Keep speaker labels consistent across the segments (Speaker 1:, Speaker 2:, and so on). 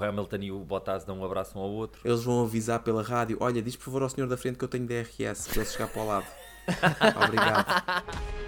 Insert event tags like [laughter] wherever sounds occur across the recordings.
Speaker 1: o Hamilton e o Bottas dão um abraço um ao outro.
Speaker 2: Eles vão avisar pela rádio: olha, diz por favor ao senhor da frente que eu tenho DRS para ele chegar para o lado. [laughs] Obrigado.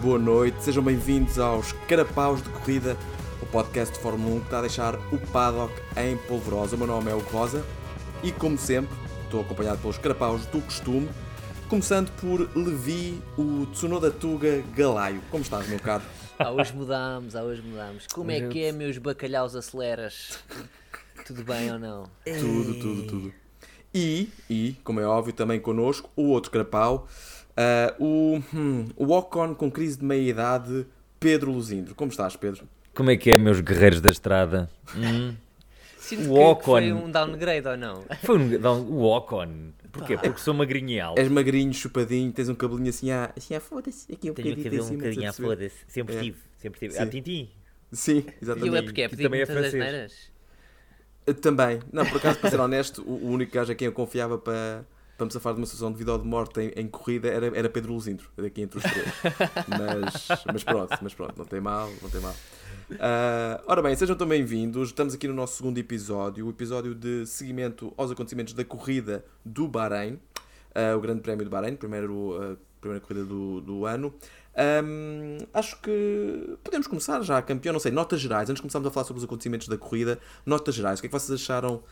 Speaker 2: Boa noite, sejam bem-vindos aos Carapaus de Corrida, o podcast de Fórmula 1 que está a deixar o paddock em polvorosa. O meu nome é o Rosa e, como sempre, estou acompanhado pelos Carapaus do costume, começando por Levi, o Tsunoda Tuga Galaio. Como estás, meu caro?
Speaker 3: Ah, hoje mudámos, ah, hoje mudámos. Como é que é, meus bacalhaus aceleras? Tudo bem ou não?
Speaker 2: Tudo, tudo, tudo. E, e, como é óbvio, também connosco, o outro Carapau, uh, o, hum, o Ocon com crise de meia-idade, Pedro Luzindro. Como estás, Pedro?
Speaker 1: Como é que é, meus guerreiros da estrada? Hum?
Speaker 3: Sinto
Speaker 1: O
Speaker 3: que
Speaker 1: Ocon.
Speaker 3: foi um downgrade ou não?
Speaker 1: Foi um, o Ocon. Porquê? Porque sou magrinho e alto.
Speaker 2: És magrinho, chupadinho, tens um cabelinho assim, ah, assim, ah, foda-se, aqui um
Speaker 1: Tenho o
Speaker 2: bocadinho
Speaker 1: cabelo um
Speaker 2: assim,
Speaker 1: bocadinho à
Speaker 2: estás a perceber?
Speaker 1: foda-se. Sempre
Speaker 2: É.
Speaker 1: tive. Sempre tive.
Speaker 2: Sim.
Speaker 1: Ah, Tintim.
Speaker 2: Sim,
Speaker 3: E eu é
Speaker 2: exatamente.
Speaker 3: porque é
Speaker 1: E
Speaker 3: pedir
Speaker 1: também é francês.
Speaker 2: Também. Não, por acaso, para ser honesto, o, o único gajo a quem eu confiava para, para me safar de uma situação de vida ou de morte em, em corrida era, era Pedro Luzindro, daqui entre os três. [laughs] mas, mas pronto, mas pronto, não tem mal, não tem mal. Ah, ora bem, sejam também bem-vindos. Estamos aqui no nosso segundo episódio, o episódio de seguimento aos acontecimentos da corrida do Bahrein, ah, o Grande Prémio do Bahrein, primeiro, ah, primeira corrida do, do ano. Ahm, acho que podemos começar já, campeão. Não sei, notas gerais. Antes de começarmos a falar sobre os acontecimentos da corrida, notas gerais. O que é que vocês acharam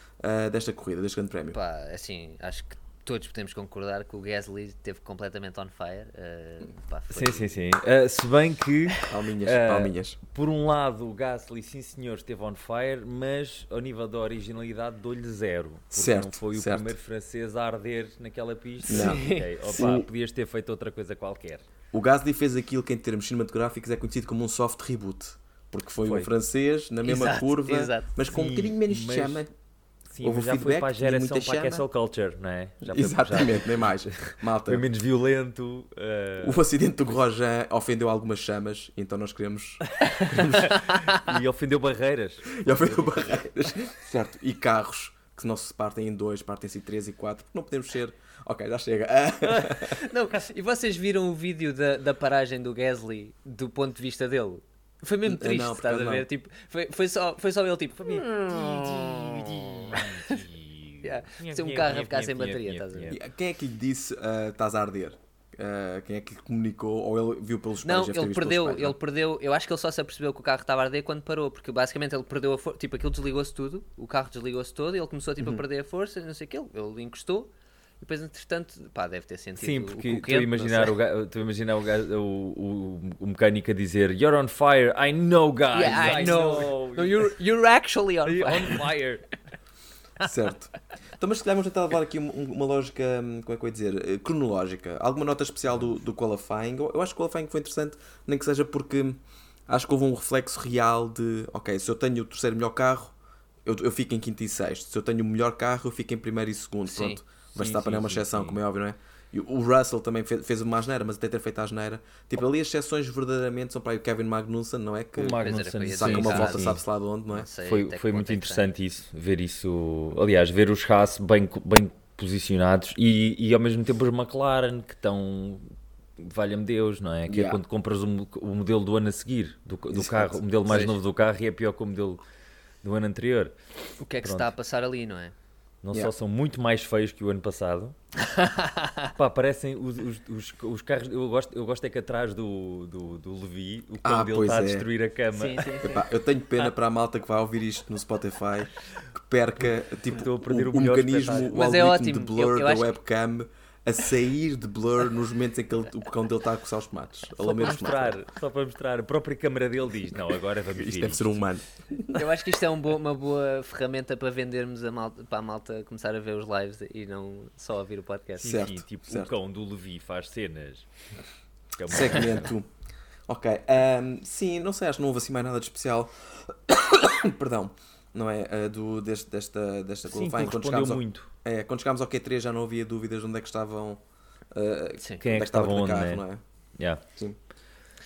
Speaker 2: desta corrida, deste Grande Prémio?
Speaker 3: Pá, assim, acho que todos podemos concordar que o Gasly esteve completamente on fire. eh, pá, foi-
Speaker 1: Sim, sim, sim. Ah, se bem que,
Speaker 2: Palminhas,
Speaker 1: Ah,
Speaker 2: palminhas.
Speaker 1: por um lado, o Gasly, sim senhor, esteve on fire, mas ao nível da originalidade dou-lhe zero. Porque
Speaker 2: Certo,
Speaker 1: não foi o
Speaker 2: certo.
Speaker 1: primeiro francês a arder naquela pista.
Speaker 2: Não.
Speaker 1: Ok, opa, [laughs]
Speaker 2: Sim.
Speaker 1: podias ter feito outra coisa qualquer.
Speaker 2: O Gasly fez aquilo que em termos cinematográficos é conhecido como um soft reboot. Porque foi,
Speaker 1: Foi.
Speaker 2: um francês na mesma
Speaker 3: Exato,
Speaker 2: curva,
Speaker 3: exato.
Speaker 2: mas com um
Speaker 1: Sim,
Speaker 2: bocadinho menos de
Speaker 1: mas-
Speaker 2: chama.
Speaker 1: Sim,
Speaker 2: Houve
Speaker 1: mas já foi
Speaker 2: feedback,
Speaker 1: para a geração
Speaker 2: muita
Speaker 1: para a cancel culture, não é? Já foi, já
Speaker 2: Exatamente, nem mais. [laughs] Malta,
Speaker 1: foi menos violento. ah,
Speaker 2: o acidente do Grosjean ofendeu algumas chamas, então nós queremos. [laughs]
Speaker 1: e ofendeu barreiras.
Speaker 2: E ofendeu barreiras. certo, e carros que não se partem em dois, partem-se em três e quatro, porque não podemos ser. Ok, já chega. [laughs]
Speaker 3: Não, e vocês viram o vídeo da, da paragem do Gasly do ponto de vista dele? Foi mesmo
Speaker 2: Não,
Speaker 3: triste,
Speaker 2: por
Speaker 3: estás a ver?
Speaker 2: não.
Speaker 3: Tipo, foi, foi, só, foi só ele, tipo, foi mesmo- Yeah, ser um carro a ficar sem bateria, estás a ver?
Speaker 2: quem é que lhe disse ah, estás a arder? Ah, quem é que lhe comunicou? Ou ele viu pelos
Speaker 3: Não,
Speaker 2: ter
Speaker 3: ele perdeu,
Speaker 2: espelhos,
Speaker 3: ele perdeu, eu acho que ele só se apercebeu que o carro estava a arder quando parou, porque basicamente ele perdeu a força, tipo, aquilo desligou-se tudo, o carro desligou-se todo e ele começou tipo,
Speaker 2: Uhum.
Speaker 3: a perder a força, não sei o que, ele, ele encostou e depois entretanto, pá, deve ter sentido
Speaker 1: Sim, porque
Speaker 3: o
Speaker 1: estou a
Speaker 3: quente,
Speaker 1: imaginar,
Speaker 3: não
Speaker 1: o, ga- a imaginar o, ga- o, o, o mecânico a dizer You're on fire, I know guys.
Speaker 3: Yeah, I know. No, you're, you're actually on fire.
Speaker 1: on fire. [laughs]
Speaker 2: Certo. Então, mas se calhar vamos tentar levar aqui uma, lógica, hum, como é que eu ia dizer, eh, cronológica. Alguma nota especial do, do qualifying? Eu, acho que o qualifying foi interessante, nem que seja porque acho que houve um reflexo real de, ok, se eu tenho o terceiro melhor carro, eu, eu fico em quinto e sexto. Se eu tenho o melhor carro, eu fico em primeiro e segundo.
Speaker 3: Sim.
Speaker 2: Pronto. Verstappen
Speaker 1: sim,
Speaker 2: é uma exceção,
Speaker 1: sim.
Speaker 2: como é óbvio, não é? O Russell também fez, fez uma asneira, mas até ter feito a asneira. Tipo, ali as exceções verdadeiramente são para aí o Kevin Magnussen, não é? Que
Speaker 1: O Magnussen,
Speaker 2: saca
Speaker 3: sim,
Speaker 2: uma volta,
Speaker 3: sim.
Speaker 2: sabe-se lá de onde, não é?
Speaker 3: Não sei
Speaker 1: Foi, foi muito
Speaker 3: é
Speaker 1: interessante isso, ver isso. Aliás, ver os Haas bem, bem posicionados e, e ao mesmo tempo os McLaren que estão. Valha-me Deus, não é? Que
Speaker 2: Yeah.
Speaker 1: é quando compras o, o modelo do ano a seguir, do, do carro, o modelo mais
Speaker 3: Pois.
Speaker 1: novo do carro e é pior que o modelo do ano anterior.
Speaker 3: O que é que se
Speaker 1: Pronto.
Speaker 3: está a passar ali, não é?
Speaker 1: Não
Speaker 2: Yeah.
Speaker 1: só são muito mais feios que o ano passado. [laughs] Pá, parecem os, os, os, os carros. Eu gosto, eu gosto é que atrás do, do, do Levi, o cão
Speaker 2: Ah,
Speaker 1: dele
Speaker 2: pois
Speaker 1: está a
Speaker 2: é.
Speaker 1: destruir a cama.
Speaker 3: Sim, sim, sim.
Speaker 2: Epá, eu tenho pena para a malta que vai ouvir isto no Spotify que perca [laughs] tipo,
Speaker 1: Estou a perder
Speaker 2: o,
Speaker 1: o
Speaker 2: o mecanismo,
Speaker 1: espetáculo.
Speaker 2: o
Speaker 3: Mas é
Speaker 2: algoritmo
Speaker 3: ótimo.
Speaker 2: de blur
Speaker 3: Eu- eu
Speaker 2: da
Speaker 3: acho
Speaker 2: webcam a sair de blur nos momentos em que ele- o cão dele está a coçar os tomates. A
Speaker 1: Só para
Speaker 2: tomates.
Speaker 1: mostrar, só para mostrar. A própria câmara dele diz: Não, agora vamos
Speaker 2: Isto
Speaker 1: ver
Speaker 2: deve ser um humano.
Speaker 3: Eu acho que isto é um bo- uma boa ferramenta para vendermos a malta, para a malta começar a ver os lives e não só ouvir o podcast.
Speaker 1: Sim,
Speaker 2: Certo,
Speaker 1: sim, tipo,
Speaker 2: certo.
Speaker 1: o cão do Levi faz cenas. É uma-
Speaker 2: Segmento. Ok. ahm, sim, não sei, acho que não houve assim mais nada de especial. [coughs] Perdão. Não é? ah, do, deste, desta, desta
Speaker 1: Sim,
Speaker 2: qualifying. Quando
Speaker 1: correspondeu
Speaker 2: chegámos, ao,
Speaker 1: muito.
Speaker 2: é, quando chegámos ao Q3 já não havia dúvidas de onde é que estavam uh,
Speaker 3: Sim.
Speaker 1: Quem é
Speaker 2: onde
Speaker 1: que
Speaker 2: estava
Speaker 1: onde,
Speaker 2: carro,
Speaker 1: né?
Speaker 2: não é?
Speaker 1: Yeah.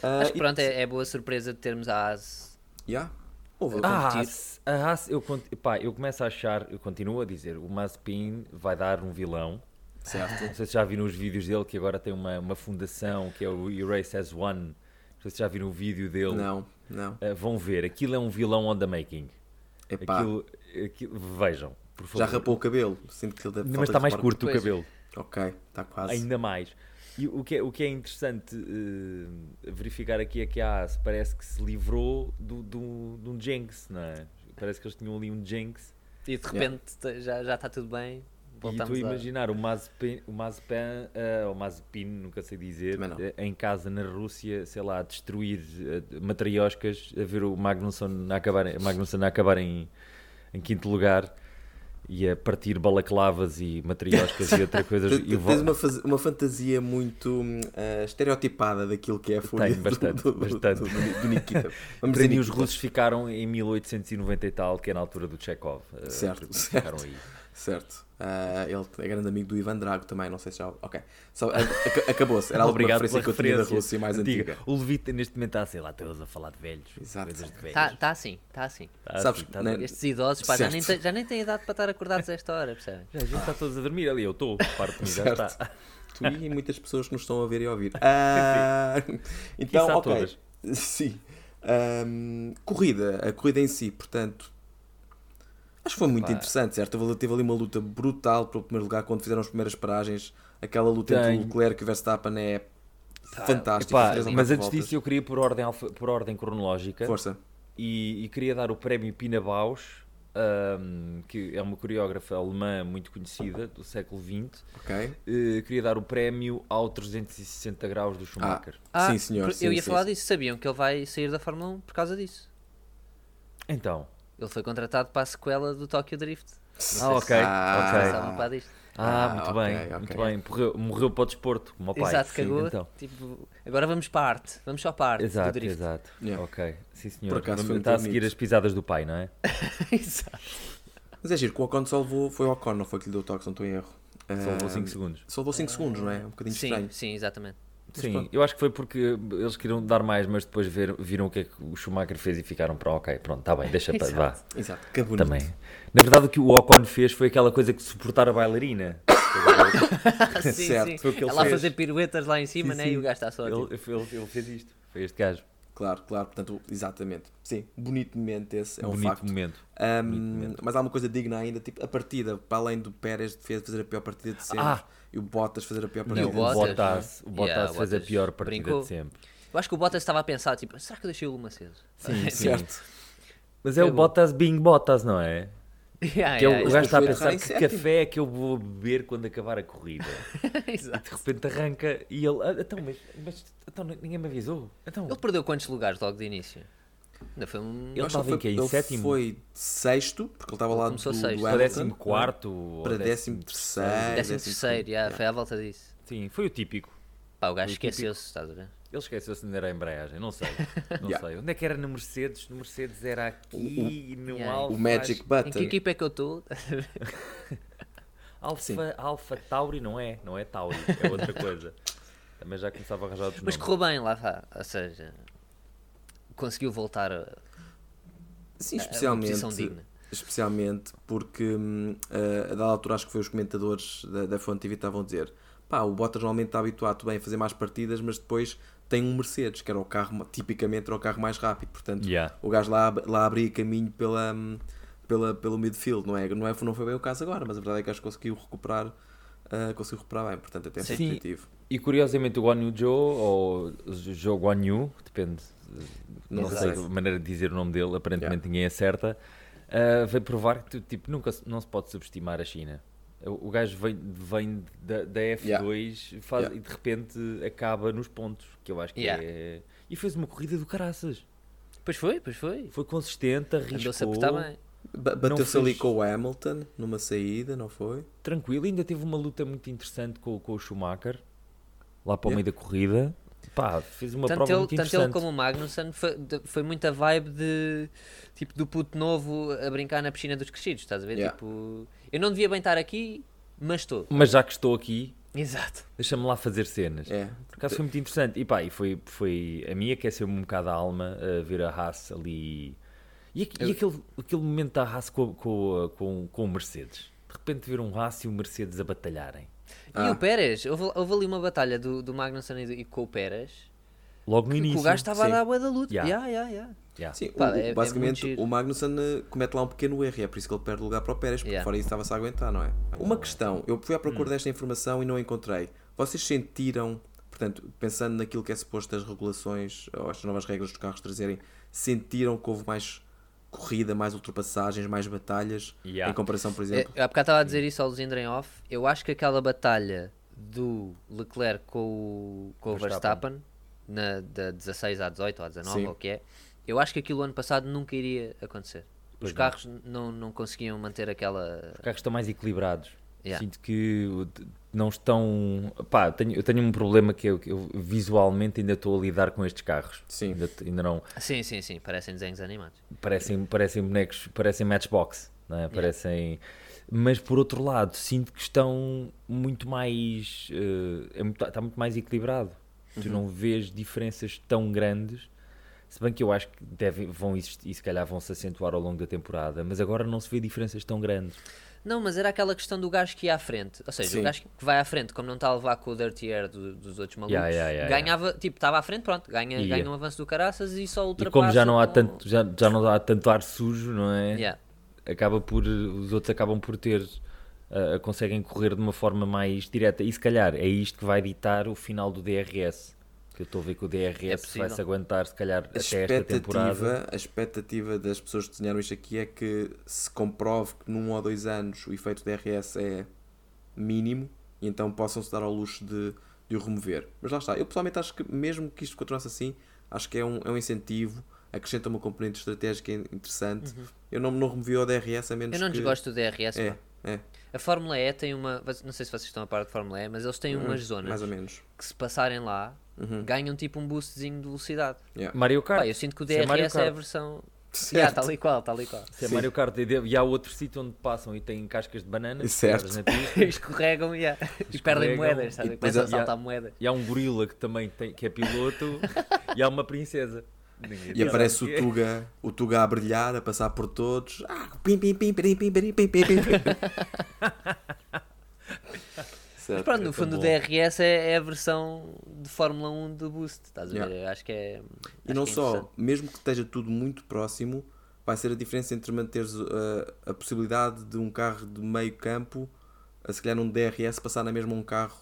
Speaker 2: Ah,
Speaker 3: Acho que
Speaker 2: e-
Speaker 3: pronto, é, é boa surpresa de termos a AS.
Speaker 2: Yeah. Houve.
Speaker 1: Ah,
Speaker 3: competir.
Speaker 1: Haas- a Haas, eu, pá, eu começo a achar, eu continuo a dizer, o Mazepin vai dar um vilão.
Speaker 2: certo.
Speaker 1: Não sei se já viram os vídeos dele, que agora tem uma, uma fundação que é o Erase as One. Não sei se já viram o vídeo dele.
Speaker 2: Não, não.
Speaker 1: Ah, vão ver, aquilo é um vilão on the making.
Speaker 2: Epá,
Speaker 1: Aquilo, aquilo- vejam, por favor.
Speaker 2: já rapou o cabelo. Sinto que ele deve
Speaker 1: Mas está mais curto o
Speaker 3: Pois.
Speaker 1: cabelo.
Speaker 2: Ok, está quase.
Speaker 1: Ainda mais. E o que é, o que é interessante eh, verificar aqui é que a Haas parece que se livrou do, do, de um Jinx, não é? Parece que eles tinham ali um Jinx.
Speaker 3: E de repente te- já já está tudo bem.
Speaker 1: E
Speaker 3: Voltamos
Speaker 1: estou a imaginar o Mazepin, o Mazepin ou Mazepin, nunca sei dizer, eh, em casa na Rússia, sei lá, a destruir eh, matrioscas, a ver o Magnusson a acabar, em- Magnusson a acabar em, em quinto lugar e a partir balaclavas e matrioscas e outra coisa. [laughs]
Speaker 2: Tens-
Speaker 1: e
Speaker 2: Tens uma, uma fantasia muito ah, estereotipada daquilo que é a fúria
Speaker 1: Tenho,
Speaker 2: do-
Speaker 1: bastante,
Speaker 2: do, do,
Speaker 1: bastante.
Speaker 2: do- do Nikita. [laughs] Vamos
Speaker 1: Para
Speaker 2: dizer
Speaker 1: mim, os russos ficaram em 1890 e tal, que é na altura do Chekhov. eh,
Speaker 2: Certo,
Speaker 1: Ficaram aí.
Speaker 2: Certo. Ah, ele é grande amigo do Ivan Drago também, não sei se já. Ok. A- aca- Acabou-se. Era alguma [laughs]
Speaker 1: Obrigado
Speaker 2: referência que eu tinha da Rússia mais
Speaker 1: antiga.
Speaker 2: antiga.
Speaker 1: O Levita neste momento está, sei lá, todos a falar de velhos.
Speaker 2: Exato.
Speaker 1: Velhos.
Speaker 3: Tá, tá assim, tá assim.
Speaker 1: Tá
Speaker 2: Sabes,
Speaker 1: assim, tá
Speaker 2: né,
Speaker 1: assim.
Speaker 3: Estes idosos pá, já, nem já nem têm idade para estar acordados a esta hora, percebem?
Speaker 1: Já, a gente está todos a dormir ali, eu estou, parte de mim já está.
Speaker 2: Tu e [laughs] muitas pessoas que nos estão a ver e a ouvir. Ah, então, ok.
Speaker 1: todas.
Speaker 2: Sim. Ahm, corrida, a corrida em si, portanto, acho que foi muito
Speaker 1: Pá.
Speaker 2: interessante, certo? Teve, teve ali uma luta brutal pelo primeiro lugar quando fizeram as primeiras paragens. Aquela luta entre o Leclerc e o Verstappen é fantástica.
Speaker 1: Epá, mas antes
Speaker 2: voltas.
Speaker 1: disso, eu queria por ordem, por ordem cronológica
Speaker 2: Força.
Speaker 1: e, e queria dar o prémio Pina Bausch, ahm, que é uma coreógrafa alemã muito conhecida do século XX.
Speaker 2: Ok.
Speaker 1: Eh, queria dar o prémio ao 360 graus do Schumacher.
Speaker 2: sim, senhor.
Speaker 3: por-
Speaker 2: sim,
Speaker 3: eu ia
Speaker 2: sim,
Speaker 3: falar
Speaker 2: sim.
Speaker 3: disso, sabiam que ele vai sair da Fórmula 1 por causa disso.
Speaker 1: Então,
Speaker 3: Ele foi contratado para a sequela do Tokyo Drift.
Speaker 1: Ah, ok,
Speaker 2: Ah,
Speaker 1: ah,
Speaker 2: Ah,
Speaker 1: muito
Speaker 2: ok,
Speaker 1: bem,
Speaker 2: ok.
Speaker 1: muito bem. Morreu, morreu para o desporto, como o pai.
Speaker 3: Exato,
Speaker 1: Sim,
Speaker 3: cagou.
Speaker 1: então.
Speaker 3: Tipo, agora vamos para a arte. Vamos só para a arte do
Speaker 1: Exato,
Speaker 3: drift.
Speaker 1: exato.
Speaker 2: Yeah.
Speaker 1: Ok, sim senhor.
Speaker 2: Por acaso muito
Speaker 1: a seguir as pisadas do pai, não é? [laughs]
Speaker 3: Exato.
Speaker 2: Mas é giro, que o Ocon só levou, foi o Ocon, não foi que lhe deu o toque, se não estou em erro.
Speaker 1: Só levou
Speaker 2: Ah,
Speaker 1: 5 segundos.
Speaker 2: Só levou 5 segundos, não é? Um bocadinho
Speaker 3: Sim,
Speaker 2: estranho.
Speaker 3: sim, exatamente.
Speaker 1: Sim,
Speaker 2: pronto.
Speaker 1: eu acho que foi porque eles queriam dar mais, mas depois ver- viram o que é que o Schumacher fez e ficaram para ok, pronto, está bem, deixa [laughs] para vá.
Speaker 2: Exato, que bonito.
Speaker 1: Também. Na verdade, o que o Ocon fez foi aquela coisa que suportar a bailarina. [laughs] [laughs]
Speaker 3: sim,
Speaker 2: Certo,
Speaker 3: sim.
Speaker 1: ele
Speaker 3: Ela a
Speaker 1: fez.
Speaker 3: fazer piruetas lá em cima,
Speaker 1: Sim,
Speaker 3: né?
Speaker 1: sim.
Speaker 3: E o gajo está só. tipo,
Speaker 1: Ele, ele- ele fez isto, foi este gajo.
Speaker 2: Claro, claro, portanto, exatamente. Sim, bonito momento esse, é um
Speaker 1: Bonito
Speaker 2: facto.
Speaker 1: momento.
Speaker 2: Ahm,
Speaker 1: bonito momento.
Speaker 2: mas há uma coisa digna ainda, tipo, a partida, para além do Pérez de fazer a pior partida de sempre
Speaker 1: Ah!
Speaker 2: E o Bottas fazer a pior partida
Speaker 3: o
Speaker 2: de
Speaker 1: o
Speaker 3: Bottas,
Speaker 2: sempre.
Speaker 1: Bottas,
Speaker 3: é?
Speaker 1: o Bottas
Speaker 3: Yeah, o
Speaker 1: fez a
Speaker 3: Bottas
Speaker 1: pior partida
Speaker 3: brincou.
Speaker 1: de sempre.
Speaker 3: Eu acho que o Bottas estava a pensar, tipo, será que eu deixei o Luma aceso?
Speaker 1: Sim, [laughs] sim.
Speaker 2: Certo.
Speaker 1: Mas é o
Speaker 3: Pegou.
Speaker 1: Bottas being Bottas, não é?
Speaker 3: Yeah,
Speaker 1: Que é o-
Speaker 3: yeah,
Speaker 1: o gajo está a pensar que café é que eu vou beber quando acabar a corrida. [laughs]
Speaker 3: yeah.
Speaker 1: E
Speaker 3: Exato.
Speaker 1: de repente arranca e ele. "Ah, Então, mas, mas então, ninguém me avisou. Então,
Speaker 3: Ele perdeu quantos lugares logo de início? Ainda foi um.
Speaker 1: Ele
Speaker 2: que
Speaker 1: estava em? Em
Speaker 2: ele
Speaker 1: sétimo?
Speaker 2: foi sexto, porque ele estava lá do,
Speaker 3: começou
Speaker 2: do
Speaker 3: sexto.
Speaker 1: para
Speaker 2: Hamilton,
Speaker 1: décimo quarto
Speaker 2: para
Speaker 1: décimo
Speaker 2: décimo terceiro.
Speaker 3: Décimo terceiro, yeah, foi à volta disso.
Speaker 1: Sim, foi o típico.
Speaker 3: Pá, o gajo
Speaker 1: o
Speaker 3: esqueceu-se, estás a ver?
Speaker 1: Ele esqueceu-se onde era a embreagem, não sei. [laughs] Não
Speaker 2: Yeah.
Speaker 1: sei. Onde é que era no Mercedes? No Mercedes era aqui, no
Speaker 3: Yeah.
Speaker 1: Alfa.
Speaker 2: O Magic
Speaker 3: Em que
Speaker 2: Button.
Speaker 3: equipa é que eu estou?
Speaker 1: Alfa, Alfa Tauri não é, não é Tauri, é outra coisa. [laughs] Também já começava a arranjar outros
Speaker 3: Mas
Speaker 1: nomes.
Speaker 3: correu bem, lá. Ou seja, conseguiu voltar a,
Speaker 2: Sim,
Speaker 3: a uma
Speaker 2: especialmente.
Speaker 3: posição digna.
Speaker 2: especialmente porque hum, a dada altura acho que foi os comentadores da, da Fonte TV estavam a dizer pá, o Bottas normalmente está habituado bem a fazer mais partidas, mas depois tem um Mercedes, que era o carro, tipicamente era o carro mais rápido, portanto
Speaker 1: Yeah.
Speaker 2: o gajo lá, lá abria caminho pela, hum, pela, pelo midfield, não é? Não, é? não foi bem o caso agora, mas a verdade é que acho que conseguiu recuperar ah, conseguiu recuperar bem, portanto até
Speaker 1: Sim.
Speaker 2: positivo.
Speaker 1: E curiosamente o Guan Yu Zhou, ou Zhou Guan Yu, depende, não, sei
Speaker 2: sei.
Speaker 1: a maneira de dizer o nome dele, aparentemente ninguém acerta, ah, veio provar que tipo, nunca se- não se pode subestimar a China. O o gajo vem, vem da, da F2 faz,
Speaker 2: Yeah.
Speaker 1: e de repente acaba nos pontos, que eu acho que
Speaker 3: Yeah.
Speaker 1: é... E fez uma corrida do caraças.
Speaker 3: Pois foi, pois foi.
Speaker 1: Foi consistente, arriscou,
Speaker 2: Bateu-se
Speaker 1: fez-
Speaker 2: ali com o Hamilton numa saída, não foi?
Speaker 1: tranquilo. Ainda teve uma luta muito interessante com, com o Schumacher, lá para o
Speaker 2: Yeah.
Speaker 1: meio da corrida. Pá, fez uma
Speaker 3: Tanto
Speaker 1: prova
Speaker 3: ele,
Speaker 1: muito
Speaker 3: tanto ele como o Magnussen foi, foi muita vibe de tipo do puto novo a brincar na piscina dos crescidos, estás a ver?
Speaker 2: Yeah.
Speaker 3: Tipo, eu não devia bem estar aqui, mas estou.
Speaker 1: Mas já que estou aqui,
Speaker 3: Exato.
Speaker 1: Deixa-me lá fazer cenas.
Speaker 2: É.
Speaker 1: Por acaso foi muito interessante. E pá, e foi, foi a mim aqueceu-me um bocado a alma a ver a Haas ali. E, e
Speaker 3: Eu-
Speaker 1: aquele, aquele momento da Haas com, com, com, com o Mercedes. De repente ver um Haas e o Mercedes a batalharem.
Speaker 3: E
Speaker 2: Ah.
Speaker 3: o Pérez? Houve, houve ali uma batalha do, do Magnussen e, do- e com o Pérez.
Speaker 1: Logo no
Speaker 3: Que, que
Speaker 1: início.
Speaker 3: o gajo estava a dar a bué da luta.
Speaker 1: Yeah.
Speaker 3: Yeah, yeah, yeah.
Speaker 1: Yeah.
Speaker 2: Sim, o-
Speaker 3: Pá,
Speaker 2: o-
Speaker 3: é- é muito
Speaker 2: basicamente
Speaker 3: giro.
Speaker 2: o Magnussen eh, comete lá um pequeno erro e é por isso que ele perde o lugar para o Pérez, porque
Speaker 3: Yeah.
Speaker 2: fora isso estava-se a aguentar, não é? Uma questão, eu fui à procura desta informação e não encontrei. Vocês sentiram, portanto, pensando naquilo que é suposto as regulações ou as novas regras dos carros trazerem, sentiram que houve mais corrida, mais ultrapassagens, mais batalhas
Speaker 1: Yeah.
Speaker 2: em comparação, por
Speaker 3: É,
Speaker 2: exemplo?
Speaker 3: há bocado estava a dizer isso ao Luzindo em off. Eu acho que aquela batalha do Leclerc com o, com o
Speaker 1: Verstappen.
Speaker 3: Verstappen, na, da 16 à 18 ou à 19,
Speaker 2: Sim.
Speaker 3: ou o que é, eu acho que aquilo ano passado nunca iria acontecer.
Speaker 1: Pois
Speaker 3: Os
Speaker 1: não.
Speaker 3: carros não, não conseguiam manter aquela.
Speaker 1: Os carros estão mais equilibrados.
Speaker 3: Yeah.
Speaker 1: Sinto que não estão. Pá, eu tenho, eu tenho um problema que eu, eu visualmente ainda estou a lidar com estes carros.
Speaker 2: Sim.
Speaker 1: Ainda, ainda não.
Speaker 3: Sim, sim, sim, parecem desenhos animados.
Speaker 1: parecem, parecem bonecos, parecem matchbox, não é? parecem. Mas por outro lado, sinto que estão muito mais. eh, é muito- está muito mais equilibrado. Tu
Speaker 2: Uhum.
Speaker 1: não vês diferenças tão grandes. Se bem que eu acho que devem, vão existir e se calhar vão se acentuar ao longo da temporada, mas agora não se vê diferenças tão grandes.
Speaker 3: Não, mas era aquela questão do gajo que ia à frente. Ou seja,
Speaker 2: Sim.
Speaker 3: o gajo que vai à frente, como não está a levar com o dirty air do- dos outros malucos,
Speaker 1: Yeah, yeah, yeah,
Speaker 3: ganhava, tipo, estava à frente, pronto, ganha,
Speaker 1: Ia.
Speaker 3: ganha um avanço do caraças e só
Speaker 1: E
Speaker 3: ultrapassa.
Speaker 1: como já não há tanto, já, já não há tanto ar sujo, não é?
Speaker 3: Yeah.
Speaker 1: acaba por os outros acabam por ter uh, conseguem correr de uma forma mais direta e se calhar é isto que vai ditar o final do DRS eu estou a ver que o
Speaker 3: É
Speaker 1: DRS
Speaker 3: possível.
Speaker 1: vai se aguentar se calhar
Speaker 2: A
Speaker 1: até esta temporada
Speaker 2: a expectativa das pessoas que desenharam isto aqui é que se comprove que num ou dois anos o efeito DRS é mínimo e então possam-se dar ao luxo de, de o remover. Mas lá está, eu pessoalmente acho que mesmo que isto continuasse assim, acho que é um, é um incentivo, acrescenta uma componente estratégica interessante. Eu não, não removi o DRS a menos
Speaker 3: Uhum. Eu não
Speaker 2: que...
Speaker 3: desgosto do DRS.
Speaker 2: É,
Speaker 3: pá.
Speaker 2: É,
Speaker 3: A Fórmula E tem uma. Não sei se vocês estão a par de Fórmula E, mas eles têm umas
Speaker 2: Hum,
Speaker 3: zonas
Speaker 2: mais ou menos.
Speaker 3: que se passarem lá
Speaker 2: Uhum.
Speaker 3: ganham tipo um boostzinho de velocidade.
Speaker 2: Yeah.
Speaker 1: Mario Kart
Speaker 3: Pá, eu sinto que o
Speaker 1: Isso é Mario
Speaker 3: DRS é, a versão.
Speaker 2: Certo.
Speaker 3: Yeah, tal e qual, tal e qual.
Speaker 1: Se é
Speaker 2: Sim.
Speaker 1: Mario Kart e de- e há outro sítio onde passam e têm cascas de banana
Speaker 2: Certo.
Speaker 1: pista. [laughs]
Speaker 3: Escorregam yeah. e perdem moedas, sabe?
Speaker 2: E depois
Speaker 3: a
Speaker 2: há-
Speaker 3: saltar moedas.
Speaker 1: e há um gorila que também tem, que é piloto [laughs] e há uma princesa Ninguém
Speaker 2: E aparece
Speaker 1: o.
Speaker 2: Tuga, o Tuga a brilhar, a passar por todos. Ah, pim, pim, pim, pim, pim, pim, pim, pim, pim. [laughs]
Speaker 3: Mas pronto,
Speaker 1: é
Speaker 3: no fundo o. DRS é, é a versão de Fórmula 1 do Boost, estás a ver?
Speaker 2: Yeah.
Speaker 3: Acho que é.
Speaker 2: E não
Speaker 3: é
Speaker 2: só, mesmo que esteja tudo muito próximo, vai ser a diferença entre manteres uh, a possibilidade de um carro de meio campo, a se calhar num DRS, passar na mesma um carro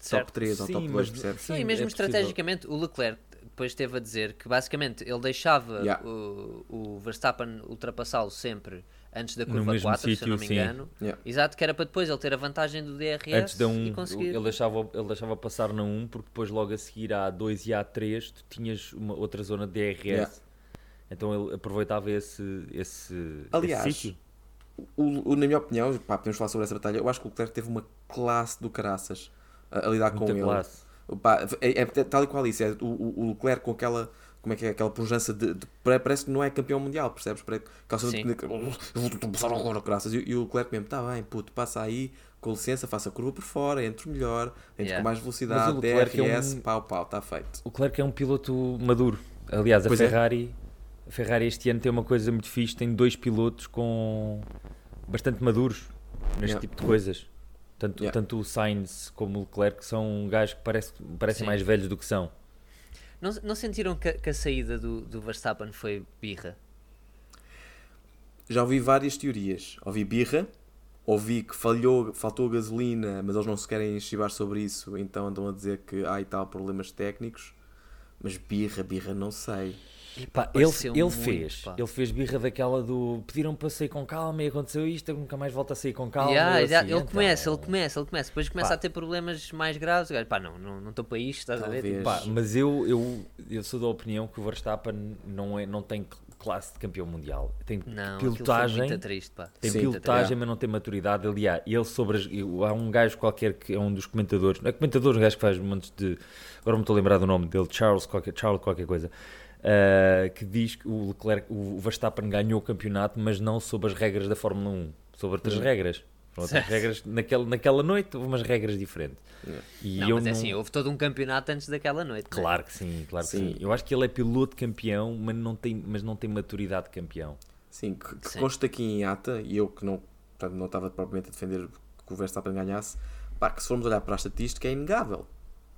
Speaker 3: Certo.
Speaker 2: top 3 ou
Speaker 1: Sim,
Speaker 2: top 2,
Speaker 1: mas-
Speaker 2: percebes?
Speaker 3: Não,
Speaker 1: Sim,
Speaker 3: e mesmo
Speaker 1: é possível.
Speaker 3: estrategicamente, o Leclerc depois esteve a dizer que basicamente ele deixava
Speaker 2: Yeah.
Speaker 3: o, o Verstappen ultrapassá-lo sempre antes da curva
Speaker 1: mesmo
Speaker 3: 4, se eu não me
Speaker 1: sítio,
Speaker 3: engano.
Speaker 2: Yeah.
Speaker 3: Exato, que era para depois ele ter a vantagem do DRS
Speaker 1: Antes da 1,
Speaker 3: e conseguir.
Speaker 1: ele, deixava, ele deixava passar na 1, porque depois logo a seguir à 2 e à 3 tu tinhas uma outra zona de DRS.
Speaker 2: Yeah.
Speaker 1: Então ele aproveitava esse, esse,
Speaker 2: Aliás,
Speaker 1: esse sítio.
Speaker 2: O, o- na minha opinião, pá, podemos falar sobre essa batalha, eu acho que o Leclerc teve uma classe do caraças a, a lidar com
Speaker 1: Muita
Speaker 2: ele.
Speaker 1: Classe.
Speaker 2: Pá, é, é tal e qual isso, é o, o, Leclerc com aquela, como é que é, aquela pujança de, de- pare- parece que não é campeão mundial, percebes?
Speaker 3: Sim.
Speaker 2: de, eu vou passar agora, graças. E, e o Leclerc mesmo, está bem, puto, passa aí, com licença, faça a curva por fora, entre melhor, entre
Speaker 3: Yeah.
Speaker 2: com mais velocidade,
Speaker 1: o Leclerc é
Speaker 2: DRS,
Speaker 1: um-
Speaker 2: pau, pau, está feito.
Speaker 1: O Leclerc é um piloto maduro. Aliás, a
Speaker 2: Pois é.
Speaker 1: Ferrari, a Ferrari este ano tem uma coisa muito fixe, tem dois pilotos com bastante maduros neste
Speaker 2: Yeah.
Speaker 1: tipo de coisas. Tanto,
Speaker 2: Yeah.
Speaker 1: tanto o Sainz como o Leclerc são gajos que parece, parecem
Speaker 3: Sim.
Speaker 1: mais velhos do que são.
Speaker 3: Não, não sentiram que, a- que a saída do, do Verstappen foi birra?
Speaker 2: Já ouvi várias teorias. Ouvi birra, ouvi que falhou, faltou gasolina, mas eles não se querem chivar sobre isso, então andam a dizer que há e tal problemas técnicos. Mas birra, birra, não sei.
Speaker 1: Pá, ele, ele fez,
Speaker 3: pá.
Speaker 1: ele fez birra daquela do pediram para sair com calma e aconteceu isto, eu nunca mais volto a sair com calma.
Speaker 3: Yeah,
Speaker 1: assim,
Speaker 3: ele
Speaker 1: então,
Speaker 3: começa, ele começa, ele começa, depois começa
Speaker 1: Pá.
Speaker 3: a ter problemas mais graves. gajo, Pá, não, não estou para isto, estás a ver?
Speaker 2: Talvez.
Speaker 1: Pá, mas eu, eu, eu sou da opinião que o Verstappen não, é, não tem classe de campeão mundial. Tem
Speaker 3: Não,
Speaker 1: pilotagem,
Speaker 3: muito triste, pá.
Speaker 1: tem
Speaker 2: Sim,
Speaker 1: pilotagem,
Speaker 2: yeah.
Speaker 1: mas não tem maturidade. Aliás, ele sobre as- eu- há um gajo qualquer que é um dos comentadores, não é comentador, um gajo que faz um monte de. Agora não me estou a lembrar do nome dele, Charles qualquer, Charles qualquer coisa. Ah, que diz que o Leclerc, o Verstappen ganhou o campeonato, mas não sob as regras da Fórmula 1, sobre outras
Speaker 2: Uhum.
Speaker 1: regras. Outras regras. Naquela, naquela noite houve umas regras diferentes.
Speaker 2: Yeah.
Speaker 1: E
Speaker 3: Não,
Speaker 1: eu
Speaker 3: mas é
Speaker 1: não-
Speaker 3: assim, houve todo um campeonato antes daquela noite. é?
Speaker 1: Claro que sim, claro que
Speaker 2: Sim.
Speaker 1: sim. Eu acho que ele é piloto campeão, mas não tem, mas não tem maturidade de campeão.
Speaker 2: Sim, que, que
Speaker 3: Sim.
Speaker 2: consta aqui em ata, e eu que não, não estava propriamente a defender que o Verstappen ganhasse, pá, que se formos olhar para a estatística é inegável.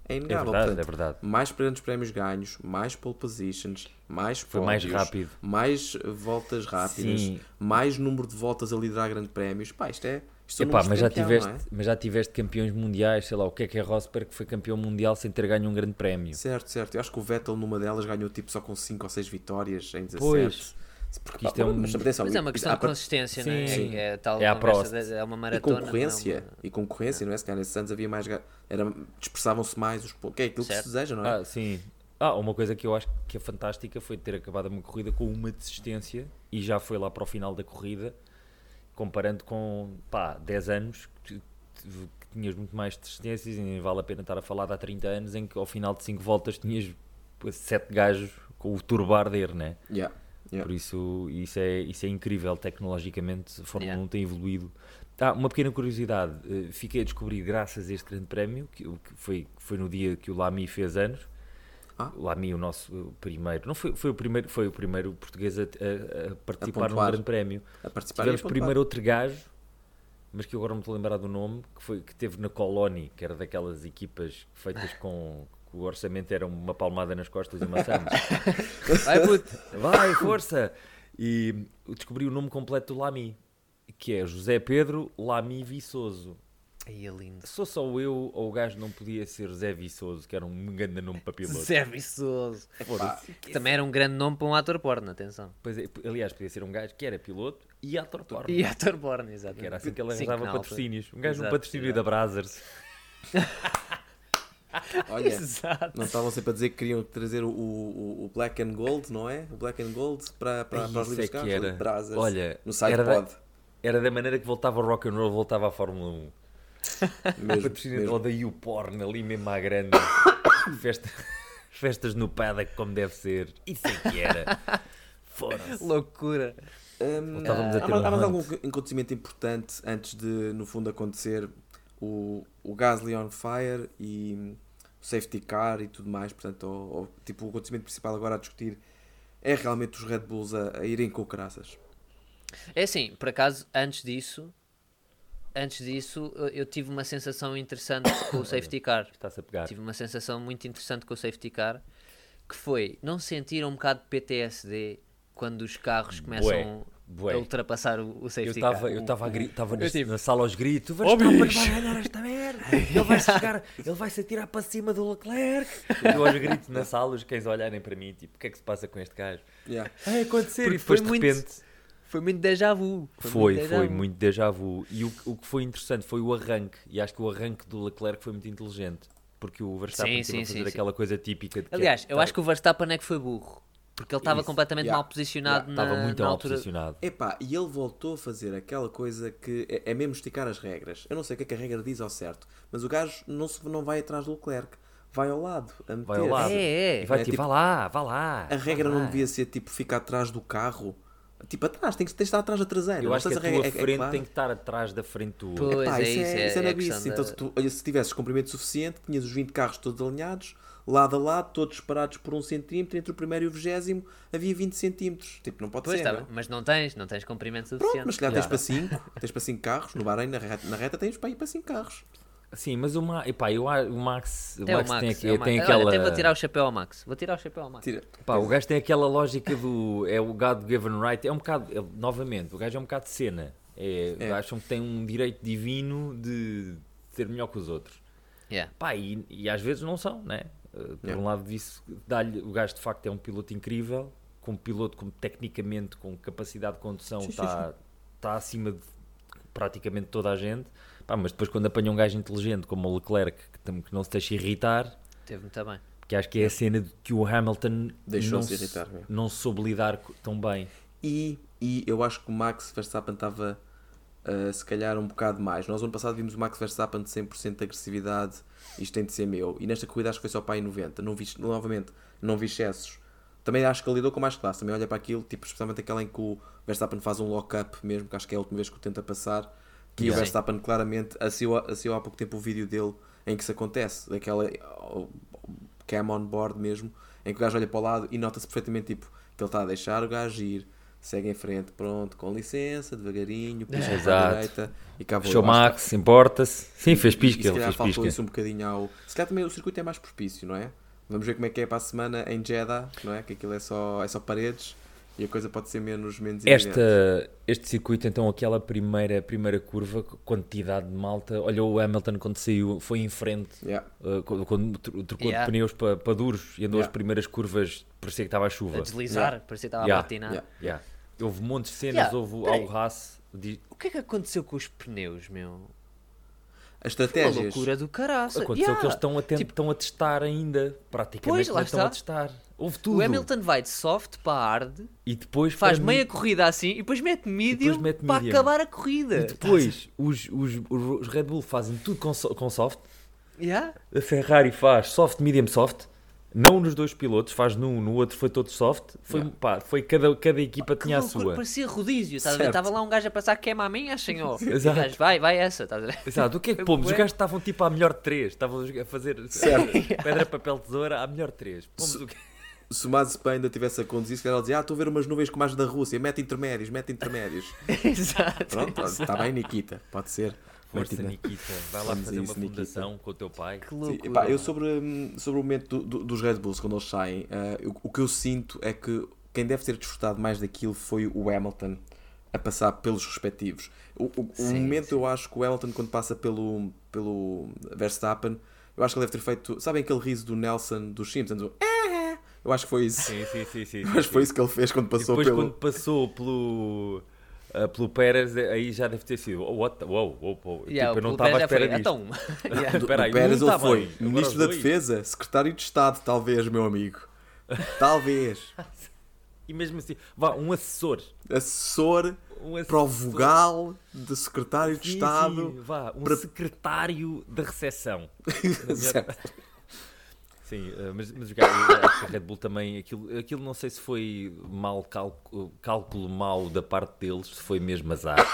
Speaker 2: É
Speaker 1: É
Speaker 2: inegável.
Speaker 1: verdade,
Speaker 2: portanto,
Speaker 1: é verdade.
Speaker 2: Mais grandes prémios ganhos, mais pole positions, mais
Speaker 1: Foi mais
Speaker 2: pódios,
Speaker 1: rápido.
Speaker 2: mais voltas rápidas,
Speaker 1: Sim.
Speaker 2: mais número de voltas a liderar grandes prémios. Pá, isto é. Isto são
Speaker 1: Epá, mas,
Speaker 2: de
Speaker 1: já
Speaker 2: campeão,
Speaker 1: tiveste,
Speaker 2: é?
Speaker 1: mas já tiveste campeões mundiais, sei lá, o que é que é Rosberg que foi campeão mundial sem ter ganho um grande prémio.
Speaker 2: Certo, certo. Eu acho que o Vettel numa delas ganhou tipo só com 5 ou 6 vitórias em 17.
Speaker 1: Pois.
Speaker 2: Porque,
Speaker 1: Isto é um-
Speaker 2: mas, atenção,
Speaker 3: Mas é uma questão de
Speaker 2: par-
Speaker 3: consistência, não é?
Speaker 1: Sim.
Speaker 3: É, tal
Speaker 1: É
Speaker 3: conversa
Speaker 1: Prost.
Speaker 3: de- é uma
Speaker 2: E
Speaker 3: maratona. não é
Speaker 2: concorrência,
Speaker 3: uma-
Speaker 2: e concorrência, não é? Se calhar nesses anos havia mais. Era, dispersavam-se mais os pontos. Que é aquilo que
Speaker 3: Certo.
Speaker 2: se deseja, não é?
Speaker 1: Ah, sim. Ah, uma coisa que eu acho que é fantástica foi ter acabado uma corrida com uma desistência e já foi lá para o final da corrida, comparando com, pá, 10 anos que, que tinhas muito mais desistências e nem vale a pena estar a falar de há 30 anos em que ao final de 5 voltas tinhas 7 gajos com o turbo a arder, né?
Speaker 2: Yeah, yeah.
Speaker 1: Por isso, isso é, isso é incrível tecnologicamente. A Fórmula
Speaker 3: Yeah.
Speaker 1: 1 tem evoluído. Ah, uma pequena curiosidade: eh, fiquei a descobrir, graças a este grande prémio, que, foi, foi no dia que o Lamy fez anos.
Speaker 2: Ah.
Speaker 1: O Lamy, o nosso primeiro, não foi, foi, o primeiro, foi o primeiro português a, a- a participar num
Speaker 2: pontuar.
Speaker 1: grande prémio.
Speaker 2: A participar
Speaker 1: Tivemos
Speaker 2: a
Speaker 1: primeiro outro gajo, mas que agora não me estou a lembrar do nome, que, foi, que teve na Coloni, que era daquelas equipas feitas [laughs] com. O orçamento era uma palmada nas costas e uma samba. [laughs]
Speaker 3: Vai, puto.
Speaker 1: Vai, força! E descobri o nome completo do Lamy, que é José Pedro Lamy Viçoso.
Speaker 3: Aí é lindo.
Speaker 1: Sou só eu ou o gajo não podia ser José Viçoso, que era um grande nome para piloto?
Speaker 3: Zé Viçoso.
Speaker 1: Foda-se.
Speaker 3: Que também era um grande nome para um ator porno, atenção.
Speaker 1: Pois é, aliás, podia ser um gajo que era piloto e ator porno.
Speaker 3: E ator porno, exato.
Speaker 1: Que era assim que ele arranjava patrocínios. Um gajo num patrocínio
Speaker 3: exato.
Speaker 1: da Brazzers. [laughs] [laughs]
Speaker 2: Olha,
Speaker 3: Exato.
Speaker 2: não estavam sempre a dizer que queriam trazer o, o, o Black and Gold, não é? O Black and Gold para, para, para os livros
Speaker 1: é
Speaker 2: carros,
Speaker 1: era.
Speaker 2: Brazzers,
Speaker 1: Olha,
Speaker 2: no
Speaker 1: era da-
Speaker 2: SidePod.
Speaker 1: Era da maneira que voltava o rock and roll, voltava à Fórmula 1.
Speaker 2: Mesmo,
Speaker 1: ou da YouPorn ali mesmo à grande. [coughs] Festa- festas no paddock como deve ser. Isso é que era. Foda-se.
Speaker 3: Loucura.
Speaker 1: Voltávamos a
Speaker 2: há
Speaker 1: ter
Speaker 2: mais-
Speaker 1: um
Speaker 2: há mais algum acontecimento importante antes de, no fundo, acontecer o, o Gasly on fire e safety car e tudo mais? Portanto, ou- ou, tipo, o acontecimento principal agora a discutir é realmente os Red Bulls a, a irem com caraças.
Speaker 3: É assim, por acaso, antes disso, antes disso, eu- eu tive uma sensação interessante com o [coughs] safety car.
Speaker 1: Está-se a pegar.
Speaker 3: Tive uma sensação muito interessante com o safety car, que foi, não sentiram um bocado de PTSD quando os carros começam
Speaker 1: bué.
Speaker 3: A ultrapassar o, o
Speaker 1: Eu
Speaker 3: safety
Speaker 1: estava
Speaker 3: car?
Speaker 1: eu estava
Speaker 3: Eu
Speaker 1: na, sala aos gritos.
Speaker 3: Oh,
Speaker 1: Verstappen
Speaker 3: bicho!
Speaker 1: vai ganhar esta merda. Ele vai se chegar, ele vai se atirar para cima do Leclerc. Eu aos gritos na sala, os cães olharem para mim, tipo, o que é que se passa com este gajo?
Speaker 2: Yeah.
Speaker 1: Vai acontecer.
Speaker 3: Porque
Speaker 1: e depois
Speaker 3: foi
Speaker 1: de
Speaker 3: muito-
Speaker 1: repente.
Speaker 3: Foi muito déjà vu.
Speaker 1: Foi,
Speaker 3: muito déjà
Speaker 1: foi
Speaker 3: vu.
Speaker 1: muito déjà vu. E o, o que foi interessante foi o arranque. E acho que o arranque do Leclerc foi muito inteligente. Porque o Verstappen
Speaker 3: Sim, sim,
Speaker 1: fazer
Speaker 3: sim, sim.
Speaker 1: aquela coisa típica de que
Speaker 3: Aliás,
Speaker 1: é-
Speaker 3: eu acho que o Verstappen é que foi burro. Porque ele estava completamente
Speaker 2: yeah,
Speaker 3: mal posicionado na,
Speaker 1: estava muito
Speaker 3: na
Speaker 1: mal
Speaker 3: altura.
Speaker 1: posicionado.
Speaker 2: Epá, e ele voltou a fazer aquela coisa que é, é mesmo esticar as regras. Eu não sei o que é que a regra diz ao certo, mas o gajo não, se, não vai atrás do Leclerc, vai ao lado. A
Speaker 1: Vai ao
Speaker 2: meter.
Speaker 1: lado.
Speaker 3: É, é.
Speaker 1: E vai
Speaker 2: É
Speaker 1: tipo,
Speaker 2: tipo-
Speaker 1: vá lá, vá lá.
Speaker 2: A regra
Speaker 1: vá
Speaker 2: não
Speaker 1: lá.
Speaker 2: devia ser tipo ficar atrás do carro. Tipo, atrás, tem que, tem que estar atrás da traseira.
Speaker 1: Eu
Speaker 2: Não
Speaker 1: acho que a
Speaker 2: se
Speaker 1: tua
Speaker 2: regra é- é
Speaker 1: frente
Speaker 2: clara.
Speaker 1: tem que estar atrás da frente tua.
Speaker 3: Pois
Speaker 2: Epá,
Speaker 3: é,
Speaker 2: isso
Speaker 3: isso é,
Speaker 2: isso
Speaker 3: é
Speaker 2: é
Speaker 3: a questão
Speaker 2: Então,
Speaker 3: da-
Speaker 2: se, tu, se tivesses comprimento suficiente, tinhas os 20 carros todos alinhados, lado a lado, todos separados por um centímetro, entre o primeiro e o vigésimo havia 20 centímetros. Tipo, não pode
Speaker 3: Pois
Speaker 2: ser. não é?
Speaker 3: mas não tens, não tens comprimento
Speaker 2: Pronto,
Speaker 3: suficiente.
Speaker 2: mas se calhar tens para 5, [laughs] tens para 5 carros, no Bahrein, na reta, na reta tens para ir para 5 carros.
Speaker 1: Sim, mas o, Ma, epá, eu, o Max, o
Speaker 3: É o
Speaker 1: Max,
Speaker 3: Max,
Speaker 1: tem,
Speaker 3: é
Speaker 1: aqui,
Speaker 3: o Max.
Speaker 1: tem
Speaker 3: Olha,
Speaker 1: aquela.
Speaker 3: até vou tirar o chapéu ao Max. Vou tirar o chapéu ao Max.
Speaker 2: Tira.
Speaker 1: Pá, o gajo tem aquela lógica do. É o God Given Right. É um bocado. é- novamente, o gajo é um bocado de cena. É,
Speaker 2: É.
Speaker 1: Acham que tem um direito divino de ser melhor que os outros.
Speaker 3: Yeah.
Speaker 1: Pá, e, e às vezes não são, né? Uh, Por
Speaker 2: Yeah.
Speaker 1: um lado disso, dá-lhe, o gajo de facto é um piloto incrível, como piloto, como tecnicamente, com capacidade de condução, está está acima de praticamente toda a gente. Pá, mas depois quando apanha um gajo inteligente como o Leclerc, que, que não se deixa irritar,
Speaker 3: Teve muito bem.
Speaker 1: que acho que é a cena de que o Hamilton não,
Speaker 2: Deixou-se
Speaker 1: se-
Speaker 2: irritar, mesmo.
Speaker 1: não soube lidar tão bem.
Speaker 2: E, e eu acho que o Max Verstappen estava uh, se calhar um bocado mais. Nós ano passado vimos o Max Verstappen de 100% de agressividade, isto tem de ser meu. E nesta corrida acho que foi só para aí 90. Não vi, novamente, não vi excessos. Também acho que ele lidou com mais classe. Também olha para aquilo, tipo, especialmente aquela em que o Verstappen faz um lock-up mesmo, que acho que é a última vez que o tenta passar. Que
Speaker 1: Yeah.
Speaker 2: o Verstappen claramente assistiu, há pouco tempo o vídeo dele em que isso acontece, daquela cam on board mesmo, em que o gajo olha para o lado e nota-se perfeitamente tipo, que ele está a deixar o gajo ir, segue em frente, pronto, com licença, devagarinho, pisca para a direita e cá vou.
Speaker 1: Show Max, importa-se. Sim, fez
Speaker 2: e
Speaker 1: pisca,
Speaker 2: se
Speaker 1: ele
Speaker 2: calhar
Speaker 1: fez
Speaker 2: faltou
Speaker 1: pisca.
Speaker 2: isso um bocadinho ao. Se calhar também o circuito é mais propício, não é? Vamos ver como é que é para a semana em Jeddah, não é? Que aquilo é só, é só paredes e a coisa pode ser menos, menos.
Speaker 1: Esta, este circuito, então, aquela primeira, primeira curva, quantidade de malta. Olha, o Hamilton, quando saiu, foi em frente,
Speaker 2: Yeah.
Speaker 1: uh, quando, quando tro- trocou
Speaker 3: Yeah.
Speaker 1: de pneus para, para duros e andou
Speaker 2: Yeah.
Speaker 1: as primeiras curvas, parecia que estava a chuva.
Speaker 3: A deslizar,
Speaker 2: Yeah.
Speaker 3: parecia que estava
Speaker 1: Yeah.
Speaker 3: a patinar.
Speaker 1: Houve montes de cenas,
Speaker 3: Yeah.
Speaker 1: houve
Speaker 3: Peraí.
Speaker 1: ao Haas. di-
Speaker 3: O que é que aconteceu com os pneus, meu?
Speaker 2: As
Speaker 3: Foi uma
Speaker 2: estratégias.
Speaker 3: loucura do caraça.
Speaker 1: Aconteceu
Speaker 3: Yeah.
Speaker 1: que eles estão a, tent-
Speaker 3: Tipo-
Speaker 1: estão a testar ainda, praticamente
Speaker 3: Pois,
Speaker 1: estão a
Speaker 3: está.
Speaker 1: testar. Houve tudo.
Speaker 3: O Hamilton vai de soft para hard,
Speaker 1: E depois
Speaker 3: faz
Speaker 1: para
Speaker 3: meia
Speaker 1: mim-
Speaker 3: corrida assim e depois mete medium
Speaker 1: depois mete
Speaker 3: para
Speaker 1: medium.
Speaker 3: acabar a corrida.
Speaker 1: E depois os, os, os Red Bull fazem tudo com, so- com soft.
Speaker 3: Yeah?
Speaker 1: A Ferrari faz soft, medium, soft. Não nos dois pilotos, faz num, no outro foi todo soft. Foi,
Speaker 2: Yeah.
Speaker 1: pá, foi cada, cada equipa
Speaker 3: Que
Speaker 1: tinha a
Speaker 3: loucura,
Speaker 1: sua.
Speaker 3: Parecia rodízio, estás a. Estava lá um gajo a passar queima a minha, senhor. E o
Speaker 1: Exato.
Speaker 3: gajo, vai, vai essa, estás a ver?
Speaker 1: Exato, o que é que pomos? Os gajos estavam tipo à melhor 3, estavam a fazer
Speaker 2: Certo. [laughs]
Speaker 1: pedra, papel, tesoura à melhor 3. Pomos
Speaker 2: Se-
Speaker 1: o quê?
Speaker 2: Se o Mazepin ainda tivesse a conduzir, se calhar ele dizia: Ah, estou a ver umas nuvens como as da Rússia, mete intermédios, mete intermédios. [laughs]
Speaker 3: Exato.
Speaker 2: Pronto, está bem, Nikita, pode ser.
Speaker 1: Força, Nikita. Vai lá fazer uma
Speaker 2: isso, Nikita.
Speaker 1: fundação com o teu pai.
Speaker 3: Que
Speaker 2: Sim,
Speaker 3: loucura.
Speaker 2: epá, eu sobre, hum, sobre o momento do- do- dos Red Bulls, quando eles saem, eh, o, o que eu sinto é que quem deve ter desfrutado mais daquilo foi o Hamilton a passar pelos respectivos. O, o- o
Speaker 3: Sim,
Speaker 2: momento
Speaker 3: sim.
Speaker 2: eu acho que o Hamilton, quando passa pelo, pelo Verstappen, eu acho que ele deve ter feito. Sabem aquele riso do Nelson dos Simpsons? O, "Ah!" Eu acho que foi isso.
Speaker 1: Sim, sim, sim. sim, [laughs]
Speaker 2: Eu acho que foi isso que ele fez quando
Speaker 1: E
Speaker 2: passou
Speaker 1: depois
Speaker 2: pelo.
Speaker 1: quando passou pelo, ah, pelo Pérez, aí já deve ter sido. Oh, what Uou, uou, uou.
Speaker 3: Yeah,
Speaker 1: tipo, eu não estava à espera
Speaker 3: foi,
Speaker 1: disto.
Speaker 3: Então, [laughs] [laughs] yeah.
Speaker 2: Do,
Speaker 1: aí,
Speaker 2: Pérez ele foi Ministro da. Defesa, Secretário de Estado, talvez, meu amigo. Talvez. [laughs]
Speaker 1: E mesmo assim, vá, um assessor.
Speaker 2: Assessor
Speaker 1: Um assessor.
Speaker 2: para o vogal de Secretário de
Speaker 1: Sim,
Speaker 2: Estado.
Speaker 1: sim, vá, um
Speaker 2: para-
Speaker 1: secretário da recepção.
Speaker 2: Certo.
Speaker 1: Sim, eh, mas, mas os gajos, eu acho que a Red Bull também, aquilo, aquilo não sei se foi mal cálculo, cálculo mau da parte deles, se foi mesmo azar.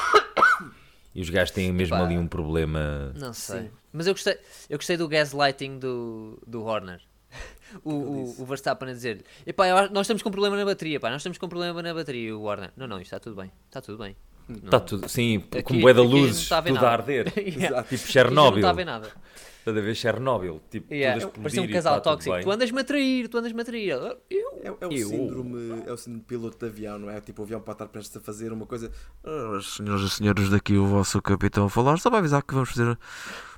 Speaker 1: E os gajos têm mesmo ali um problema.
Speaker 3: Não sei.
Speaker 2: Sim.
Speaker 3: Mas eu gostei, eu gostei do gaslighting do, do Horner. [laughs] O, o, o Verstappen a dizer: Epá, acho- nós estamos com problema na bateria, pá, nós estamos com problema na bateria. E o Horner: Não, não, isto está tudo bem, está tudo bem. Não-
Speaker 1: Está tudo, sim,
Speaker 3: aqui-
Speaker 1: com bué
Speaker 3: não
Speaker 1: luzes,
Speaker 3: a
Speaker 1: tudo a
Speaker 3: nada.
Speaker 1: arder. [laughs]
Speaker 3: Yeah.
Speaker 2: Exato.
Speaker 1: Tipo
Speaker 3: já Não
Speaker 1: Chernobyl.
Speaker 3: está a ver nada.
Speaker 1: Estás a ver Chernobyl? Tipo,
Speaker 3: Yeah.
Speaker 1: tudo explodir
Speaker 3: Parecia um casal tóxico. Tu andas-me a trair, tu andas-me a trair. Eu,
Speaker 2: É, é o
Speaker 1: Eu-
Speaker 2: síndrome, é o síndrome de piloto de avião, não é? Tipo, o avião pode estar prestes a fazer uma coisa. "Ah, senhoras e senhores, daqui o vosso capitão a falar. Só para avisar que vamos fazer.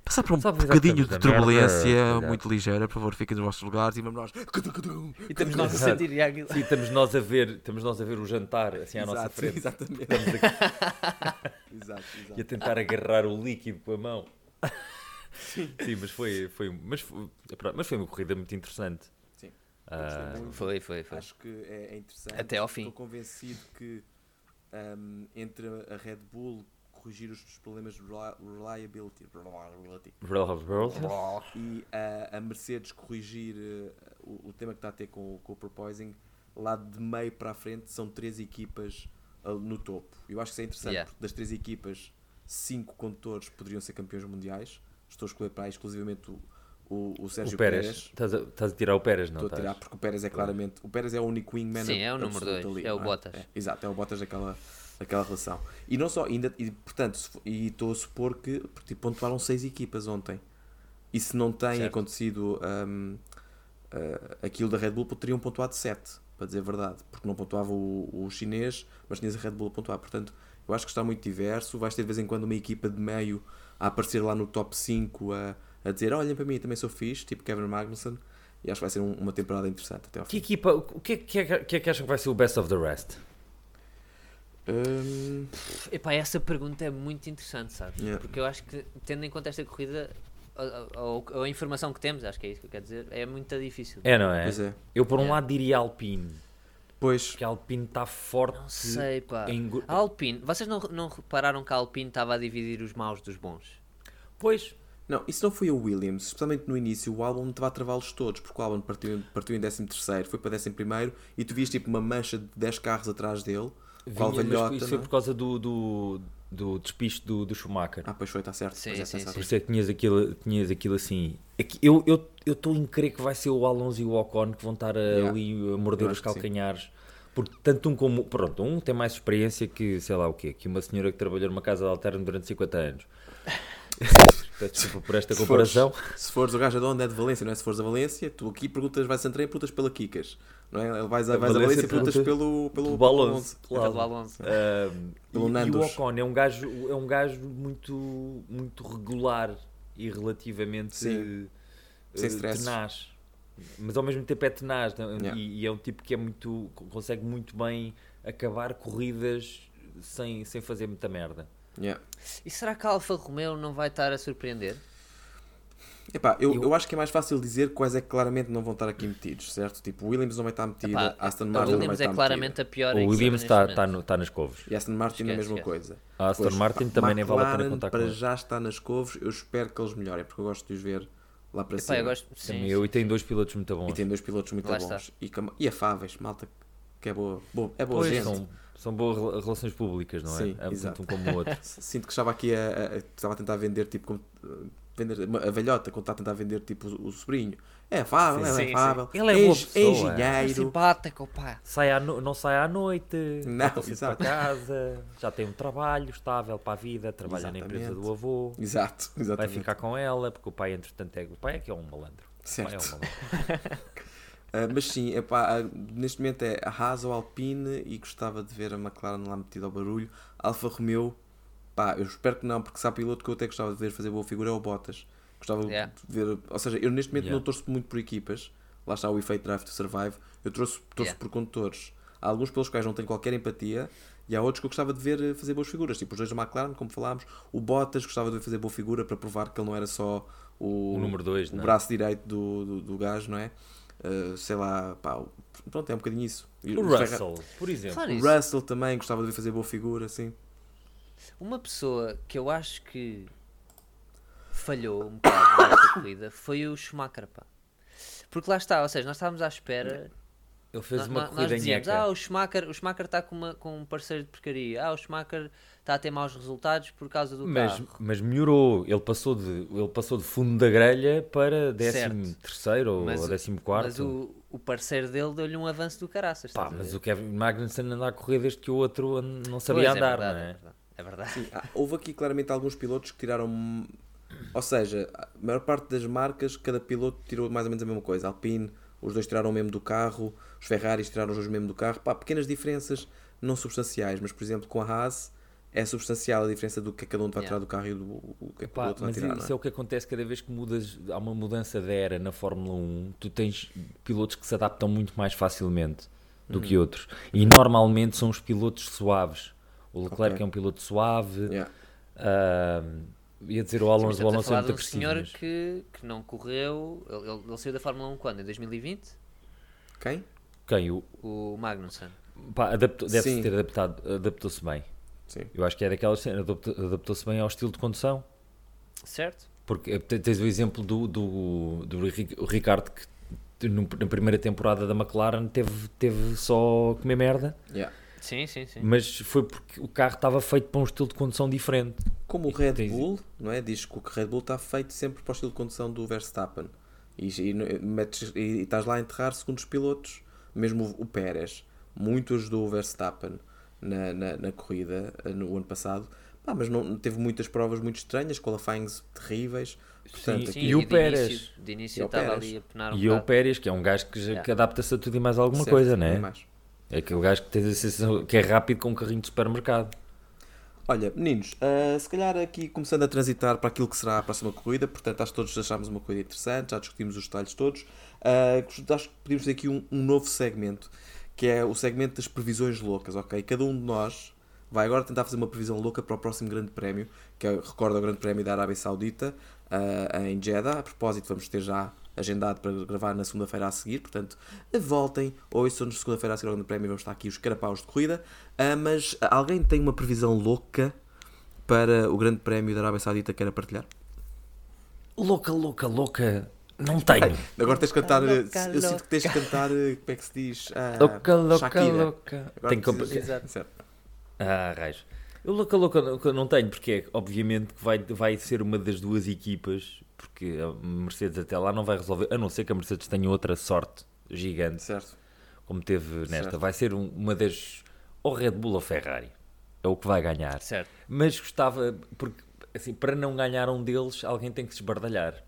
Speaker 2: Passar por um bocadinho de
Speaker 1: na merda,
Speaker 2: turbulência
Speaker 1: cuidado.
Speaker 2: muito ligeira. Por favor, fiquem nos vossos lugares e vamos nós.
Speaker 3: E estamos nós a sentir aquilo.
Speaker 1: Sim, estamos nós a ver, estamos nós a ver o jantar assim à nossa
Speaker 2: Exato,
Speaker 1: frente.
Speaker 2: Exatamente.
Speaker 1: Estamos aqui [laughs]
Speaker 2: Exato, exato.
Speaker 1: e a tentar agarrar o líquido com a mão. Sim, mas foi, foi, mas foi, mas foi uma corrida muito interessante.
Speaker 2: Sim. Muito.
Speaker 3: Foi, foi, foi.
Speaker 2: Acho que é, é interessante.
Speaker 3: Até ao fim.
Speaker 2: Estou convencido que ahm, entre a Red Bull corrigir os problemas de reli- reliability, reliability e a, a Mercedes corrigir eh, o, o tema que está a ter com, o- com o porpoising, lá de meio para a frente são três equipas ah, no topo. Eu acho que isso é interessante,
Speaker 3: Yeah.
Speaker 2: porque das três equipas, cinco condutores poderiam ser campeões mundiais. Estou a escolher para aí exclusivamente o, o, o Sérgio
Speaker 1: o Pérez.
Speaker 2: Pérez.
Speaker 1: Estás a, estás a tirar o Pérez, não
Speaker 2: Estou a tirar porque o Pérez é claramente. O Pérez é o único wingman.
Speaker 3: Sim, é o número
Speaker 2: absoluto
Speaker 3: dois,
Speaker 2: ali,
Speaker 3: é o
Speaker 2: não
Speaker 3: Bottas.
Speaker 2: É, exato, é o Bottas daquela, daquela relação. E não só, ainda, e, portanto, e estou a supor que porque, tipo, pontuaram seis equipas ontem. E se não tem
Speaker 3: Certo.
Speaker 2: acontecido hum, ah, aquilo da Red Bull, teriam pontuado sete, para dizer a verdade. Porque não pontuava o, o chinês, mas tinhas a Red Bull a pontuar. Portanto, eu acho que está muito diverso. Vais ter de vez em quando uma equipa de meio a aparecer lá no top 5 a, a dizer: olhem para mim, também sou fixe, tipo Kevin Magnussen. E acho que vai ser um- uma temporada interessante até ao
Speaker 1: Que
Speaker 2: fim.
Speaker 1: equipa, o que é que, é, que é que acham que vai ser o best of the rest?
Speaker 2: Hum,
Speaker 3: Epá, essa pergunta é muito interessante, sabes?
Speaker 2: Yeah.
Speaker 3: Porque eu acho que, tendo em conta esta corrida, a, a- a- a informação que temos, acho que é isso que eu quero dizer, é muito difícil.
Speaker 1: É, não é?
Speaker 2: é.
Speaker 1: Eu por um
Speaker 3: Yeah.
Speaker 1: lado diria Alpine,
Speaker 2: Pois,
Speaker 1: porque a Alpine está forte.
Speaker 3: Não sei, pá.
Speaker 1: em
Speaker 3: A Alpine, vocês não, não repararam que a Alpine estava a dividir os maus dos bons?
Speaker 1: Pois,
Speaker 2: não, isso não foi a Williams, especialmente no início, o álbum estava a travá-los todos, porque o álbum partiu, partiu em 13 foi para 11 e tu vias tipo uma mancha de 10 carros atrás dele, Qual
Speaker 1: Vinha, mas
Speaker 2: velhota,
Speaker 1: isso
Speaker 2: não
Speaker 1: foi
Speaker 2: é?
Speaker 1: por causa do, do, do despiste do, do Schumacher.
Speaker 2: Ah, pois foi, está certo.
Speaker 3: Sim,
Speaker 2: Pois é,
Speaker 3: sim,
Speaker 2: está
Speaker 3: sim.
Speaker 1: Por isso é que tinhas aquilo, tinhas aquilo assim. É que eu estou eu, estou em crer que vai ser o Alonso e o Ocon que vão estar
Speaker 2: Yeah.
Speaker 1: ali a morder
Speaker 2: Eu
Speaker 1: os
Speaker 2: que sim.
Speaker 1: calcanhares. Porque tanto um como. Pronto, um tem mais experiência que, sei lá o quê, que uma senhora que trabalhou numa casa de alterno durante 50 anos. [laughs] Peço desculpa por esta
Speaker 2: Se fores-
Speaker 1: comparação.
Speaker 2: Se fores o gajo de onde é de Valência, não é? Se fores a Valência, tu aqui perguntas, vais a Santarém, perguntas pela Kikas. Não é? Vais a, vais a
Speaker 1: Valência
Speaker 2: e perguntas
Speaker 1: pergunta
Speaker 2: pelo, pelo,
Speaker 1: do
Speaker 2: pelo
Speaker 1: Alonso.
Speaker 3: Claro.
Speaker 1: Ahm,
Speaker 2: Pelo
Speaker 1: e, e o. Ocon é um gajo, é um gajo muito, muito regular e relativamente
Speaker 2: Sim.
Speaker 1: eh,
Speaker 2: Sem stresses.
Speaker 1: tenaz. Mas ao mesmo tempo é tenaz não?
Speaker 2: Yeah.
Speaker 1: e, e é um tipo que é muito consegue muito bem acabar corridas sem, sem fazer muita merda.
Speaker 2: Yeah.
Speaker 3: E será que a Alfa Romeo não vai estar a surpreender?
Speaker 2: Epá, eu,
Speaker 1: Eu-
Speaker 2: eu acho que é mais fácil dizer quais é que claramente não vão estar aqui metidos, certo? Tipo, o Williams não vai estar metido,
Speaker 3: Epá,
Speaker 2: Aston
Speaker 3: a
Speaker 2: Martin não vai
Speaker 3: Williams
Speaker 2: estar
Speaker 3: é claramente a pior
Speaker 1: o Williams está
Speaker 3: momento.
Speaker 1: tá no, tá nas couves.
Speaker 2: metido. E Aston Martin a
Speaker 3: Esquece,
Speaker 2: mesma
Speaker 3: esquece.
Speaker 2: coisa.
Speaker 1: A Aston
Speaker 2: Depois,
Speaker 1: Martin
Speaker 2: Ma-
Speaker 1: também nem vale a pena
Speaker 2: McLaren,
Speaker 1: contar com
Speaker 2: para já está nas couves, eu espero que eles melhorem, porque eu gosto de os ver lá para
Speaker 3: Epá,
Speaker 2: cima.
Speaker 3: eu gosto.
Speaker 1: Também
Speaker 3: Sim,
Speaker 1: eu e tem dois pilotos muito
Speaker 2: E
Speaker 1: bons.
Speaker 2: tem dois pilotos muito
Speaker 3: Lá
Speaker 2: bons. E, e afáveis, malta que é boa. boa é boa
Speaker 1: Pois,
Speaker 2: gente.
Speaker 1: são, são boas rela- relações públicas, não é?
Speaker 2: Sim,
Speaker 1: É
Speaker 2: exato.
Speaker 1: um como o outro. [laughs]
Speaker 2: Sinto que estava aqui a, a- a- estava a tentar vender tipo como, vender a velhota quando está a tentar vender tipo o, o sobrinho. É afável,
Speaker 3: Sim,
Speaker 2: é afável.
Speaker 1: Ele é boa pessoa.
Speaker 3: É
Speaker 2: engenheiro.
Speaker 3: simpático, pá.
Speaker 1: Sai à no- não sai à noite,
Speaker 2: Não,
Speaker 1: para casa, já tem um trabalho estável para a vida, trabalha na empresa
Speaker 2: Exatamente.
Speaker 1: do avô,
Speaker 2: Exato,
Speaker 1: vai
Speaker 2: exatamente.
Speaker 1: ficar com ela, porque o pai, entretanto, é, o pai é que é um malandro. O pai é um
Speaker 2: Certo.
Speaker 1: malandro.
Speaker 2: Uh, [laughs] mas sim, epá, uh, neste momento é a Haas ou Alpine e gostava de ver a McLaren lá metida ao barulho. Alfa Romeo, pá, eu espero que não, porque se há piloto que eu até gostava de ver fazer boa figura é o Bottas. Gostava
Speaker 3: Yeah.
Speaker 2: de ver, ou seja, eu neste momento
Speaker 1: Yeah.
Speaker 2: não torço muito por equipas, lá está o efeito Drive to Survive, eu torço, torço
Speaker 3: Yeah.
Speaker 2: por condutores. Há alguns pelos quais não tenho qualquer empatia e há outros que eu gostava de ver uh, fazer boas figuras, tipo os dois da McLaren, como falámos, o Bottas gostava de ver fazer boa figura para provar que ele não era só o,
Speaker 1: O número 2,
Speaker 2: o
Speaker 1: não é?
Speaker 2: braço direito do, do, do gajo, não é? Uh, sei lá, pá, pronto, é um bocadinho isso.
Speaker 1: O
Speaker 2: os Ferra-
Speaker 1: Russell, por exemplo.
Speaker 3: Falar
Speaker 2: O Russell também gostava de ver fazer boa figura, assim.
Speaker 3: Uma pessoa que eu acho que falhou um bocado nesta corrida foi o Schumacher, pá. Porque lá está, ou seja, nós estávamos à espera.
Speaker 1: Ele fez
Speaker 3: nó-
Speaker 1: uma
Speaker 3: nó- nós
Speaker 1: corrida
Speaker 3: dizíamos,
Speaker 1: nheca.
Speaker 3: ah, o Schumacher, o Schumacher está com, uma- com um parceiro de porcaria. Ah, o Schumacher está a ter maus resultados por causa do
Speaker 1: Mas,
Speaker 3: carro.
Speaker 1: mas melhorou, ele passou, de, ele passou de fundo da grelha para
Speaker 3: Certo.
Speaker 1: 13 terceiro ou
Speaker 3: Mas o-
Speaker 1: 14 quarto.
Speaker 3: Mas o, o parceiro dele deu-lhe um avanço do caraças.
Speaker 1: Pá, mas o Kevin Magnussen anda a correr desde que o outro não
Speaker 3: Pois,
Speaker 1: sabia
Speaker 3: é
Speaker 1: andar,
Speaker 3: verdade,
Speaker 1: não é?
Speaker 3: é verdade. É verdade.
Speaker 2: Sim, houve aqui claramente alguns pilotos que tiraram. Ou seja, a maior parte das marcas, cada piloto tirou mais ou menos a mesma coisa. Alpine, os dois tiraram o mesmo do carro, os Ferraris tiraram os dois mesmo do carro. Pá, pequenas diferenças não substanciais, mas por exemplo com a Haas é substancial a diferença do que cada um vai
Speaker 3: Yeah.
Speaker 2: tirar do carro e do o que cada
Speaker 1: Pá,
Speaker 2: outro vai
Speaker 1: mas
Speaker 2: tirar.
Speaker 1: isso é
Speaker 2: é?
Speaker 1: o que acontece cada vez que mudas, há uma mudança de era na Fórmula 1, tu tens pilotos que se adaptam muito mais facilmente do
Speaker 2: Uhum.
Speaker 1: que outros. E normalmente são os pilotos suaves. O Leclerc
Speaker 2: Ok.
Speaker 1: é um piloto suave.
Speaker 2: Yeah.
Speaker 1: ah, ia dizer o Alonso, o Alonso é muito
Speaker 3: um
Speaker 1: agressivo.
Speaker 3: senhor
Speaker 1: mas-
Speaker 3: que, que não correu. Ele, ele- ele saiu da Fórmula 1 quando? Em 2020?
Speaker 2: Quem?
Speaker 1: Quem? O,
Speaker 3: O Magnussen.
Speaker 1: pá, adaptou- deve-se ter adaptado, adaptou-se bem.
Speaker 2: Sim.
Speaker 1: Eu acho que é daquelas cenas, adaptou- adaptou-se bem ao estilo de condução.
Speaker 3: Certo?
Speaker 1: Porque eh, te- tens o exemplo do, do, do Ricardo que na primeira temporada da McLaren teve, teve só a comer merda,
Speaker 2: Yeah.
Speaker 3: Sim, sim, sim.
Speaker 1: mas foi porque o carro estava feito para um estilo de condução diferente.
Speaker 2: Como o
Speaker 1: E
Speaker 2: Red
Speaker 1: tens-
Speaker 2: Bull, não é? Diz que o Red Bull está feito sempre para o estilo de condução do Verstappen. E, e, metes- e- e estás lá a enterrar segundo os pilotos, mesmo o, o Pérez, muito ajudou o Verstappen na, na, na corrida eh, no ano passado. Pá, mas não, teve muitas provas muito estranhas, qualifyings terríveis. Portanto,
Speaker 1: Sim,
Speaker 2: aqui-
Speaker 1: e o Pérez?
Speaker 3: Início, de
Speaker 2: E
Speaker 3: início
Speaker 2: o
Speaker 3: estava
Speaker 2: Pérez?
Speaker 3: ali a penar um
Speaker 1: e o. Pérez, que é um gajo que, já-
Speaker 3: Yeah.
Speaker 1: que adapta-se a tudo e mais alguma
Speaker 2: certo,
Speaker 1: coisa, né?
Speaker 2: mais.
Speaker 1: É aquele gajo que tens a sensação que é rápido com um carrinho de supermercado.
Speaker 2: Olha, meninos, ah, se calhar aqui começando a transitar para aquilo que será a próxima corrida, portanto acho que todos achámos uma corrida interessante, já discutimos os detalhes todos. Ah, acho que podemos ter aqui um, um novo segmento, que é o segmento das previsões loucas, ok? Cada um de nós vai agora tentar fazer uma previsão louca para o próximo grande prémio, que é, recorda o grande prémio da Arábia Saudita, ah, em Jeddah. A propósito, vamos ter já agendado para gravar na segunda-feira a seguir, portanto, voltem, ouçam-nos segunda-feira a seguir ao grande prémio, vamos estar aqui os carapaus de corrida. Ah, mas alguém tem uma previsão louca para o grande prémio da Arábia Saudita que queira partilhar?
Speaker 1: Louca, louca, louca. Não tenho.
Speaker 2: Agora tens de cantar.
Speaker 3: Louca,
Speaker 2: eu sinto que tens de cantar. Como é que se diz? Ah,
Speaker 1: Louca, louca,
Speaker 2: Shakira.
Speaker 1: louca. Tenho que
Speaker 2: precisas-
Speaker 3: Exato.
Speaker 1: Ah, raios. Eu louca, louca, louca não tenho, porque é obviamente que vai, vai ser uma das duas equipas, porque a Mercedes até lá não vai resolver, a não ser que a Mercedes tenha outra sorte gigante,
Speaker 2: Certo.
Speaker 1: como teve nesta.
Speaker 2: Certo.
Speaker 1: Vai ser um- uma das. ou Red Bull ou Ferrari. É o que vai ganhar.
Speaker 3: Certo.
Speaker 1: Mas gostava, porque assim, para não ganhar um deles, alguém tem que se esbardalhar.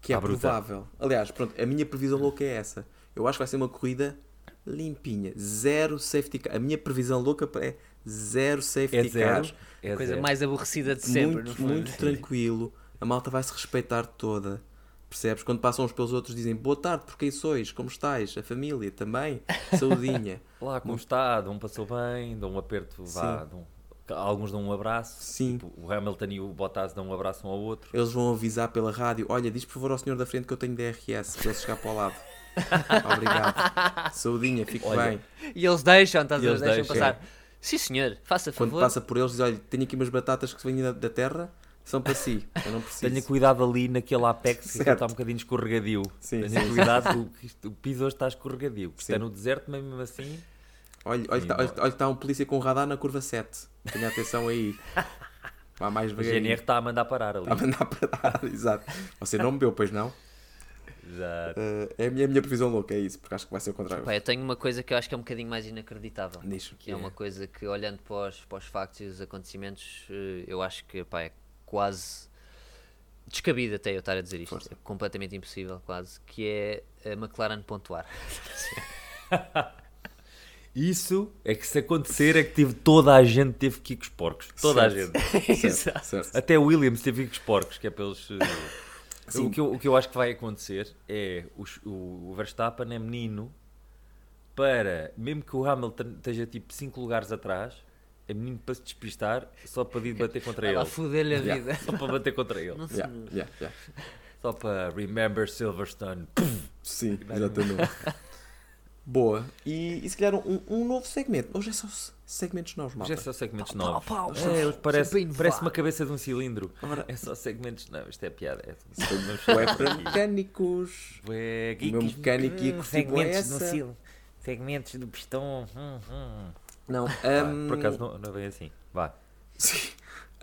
Speaker 2: Que é provável. Aliás, pronto, a minha previsão louca é essa. Eu acho que vai ser uma corrida limpinha. Zero safety car. A minha previsão louca é zero safety
Speaker 1: É zero.
Speaker 2: cars.
Speaker 1: É
Speaker 3: Coisa
Speaker 1: zero.
Speaker 3: mais aborrecida de sempre, no
Speaker 2: muito,
Speaker 3: fundo.
Speaker 2: muito tranquilo. A malta vai se respeitar toda. Percebes? Quando passam uns pelos outros dizem boa tarde, por quem sois? Como estás? A família também? Saudinha. [laughs]
Speaker 1: Lá como está, dão um passou bem, dão um aperto, vá, dão- alguns dão um abraço.
Speaker 2: Sim.
Speaker 1: Tipo, o Hamilton e o Bottas dão um abraço um ao outro.
Speaker 2: Eles vão avisar pela rádio: olha, diz por favor ao senhor da frente que eu tenho DRS, para ele chegar para o lado. [laughs] Obrigado. Saudinha, fique
Speaker 1: Olha,
Speaker 2: bem.
Speaker 3: E eles deixam, estás a
Speaker 1: eles
Speaker 3: deixam
Speaker 1: deixam.
Speaker 3: passar. Sim, senhor, faça
Speaker 2: Quando
Speaker 3: favor.
Speaker 2: passa por eles, diz: olha, tenho aqui umas batatas que vêm da, da terra, são para si. Eu não preciso.
Speaker 1: Tenha cuidado ali naquele apex que está um bocadinho escorregadio.
Speaker 2: Sim,
Speaker 1: Tenha
Speaker 2: sim.
Speaker 1: cuidado, que isto- o piso hoje está escorregadio. É no deserto, mas mesmo assim.
Speaker 2: Olha, olha,
Speaker 1: Sim,
Speaker 2: tá- olha, olha, está um polícia com radar na curva 7. Tenha atenção aí. Vá mais devagarinho.
Speaker 1: GNR está a mandar parar ali.
Speaker 2: A mandar para dar, [laughs] exato. Você não bebeu, pois não?
Speaker 1: Já.
Speaker 2: Eh, é a minha, a minha previsão louca, é isso, porque acho que vai ser o contrário.
Speaker 3: Pá, eu tenho uma coisa que eu acho que é um bocadinho mais inacreditável.
Speaker 2: Diz.
Speaker 3: Que é uma coisa que, olhando para os, para os factos e os acontecimentos, eh, eu acho que pá, é quase descabido até eu estar a dizer isto.
Speaker 2: Força.
Speaker 3: É completamente impossível, quase. Que é a McLaren pontuar. [laughs]
Speaker 1: Isso é que se acontecer é que tive, toda a gente teve que ir com os porcos. Toda a
Speaker 2: Certo.
Speaker 1: gente. [laughs]
Speaker 2: Certo, certo.
Speaker 1: Até o Williams teve que ir com os porcos, que é pelos. [laughs]
Speaker 2: Sim.
Speaker 1: O que, eu, o que eu acho que vai acontecer é os- o, o Verstappen é menino para, mesmo que o Hamilton esteja tipo 5 lugares atrás, é menino para se despistar só para ir bater contra ele.
Speaker 3: foder-lhe a
Speaker 2: Yeah.
Speaker 3: vida.
Speaker 1: Só para bater contra ele.
Speaker 3: Não
Speaker 2: Yeah, yeah, yeah.
Speaker 1: Só para Remember Silverstone.
Speaker 2: Sim, exatamente. Boa. E, e se calhar um, um novo segmento. Hoje é só se- segmentos novos, malta.
Speaker 1: é só segmentos
Speaker 3: Pau,
Speaker 1: novos.
Speaker 3: pau, pau.
Speaker 1: É, parece, parece uma cabeça de um cilindro.
Speaker 2: Ora,
Speaker 1: É só segmentos. Não, isto é piada. É,
Speaker 2: é para mecânicos.
Speaker 1: Ué,
Speaker 2: O meu mecânico ia curtir bué essa.
Speaker 1: sil- segmentos do pistão. hum, hum.
Speaker 2: Não, hum,
Speaker 1: por acaso não, não é bem assim. Vá. [laughs]
Speaker 2: Sim.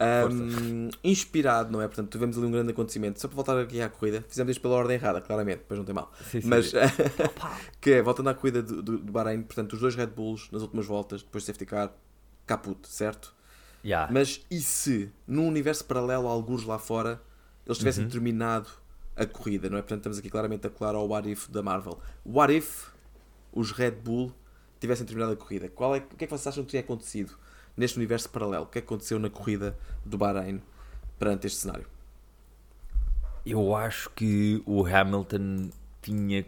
Speaker 2: Hum, inspirado, não é? Portanto, tivemos ali um grande acontecimento. Só para voltar aqui à corrida, fizemos isto pela ordem errada, claramente, depois não tem mal.
Speaker 1: Sim, sim.
Speaker 2: Mas, [laughs] que é, voltando à corrida do, do, do Bahrein, portanto, os dois Red Bulls nas últimas voltas, depois de safety car, caput, certo?
Speaker 1: Ya.
Speaker 2: Mas e se, num universo paralelo a alguns lá fora, eles tivessem
Speaker 1: Uhum.
Speaker 2: terminado a corrida, não é? Portanto, estamos aqui claramente a colar ao What If da Marvel. What if os Red Bull tivessem terminado a corrida? Qual é, o que é que vocês acham que tinha acontecido neste universo paralelo? O que é que aconteceu na corrida do Bahrein perante este cenário?
Speaker 1: Eu acho que o Hamilton tinha,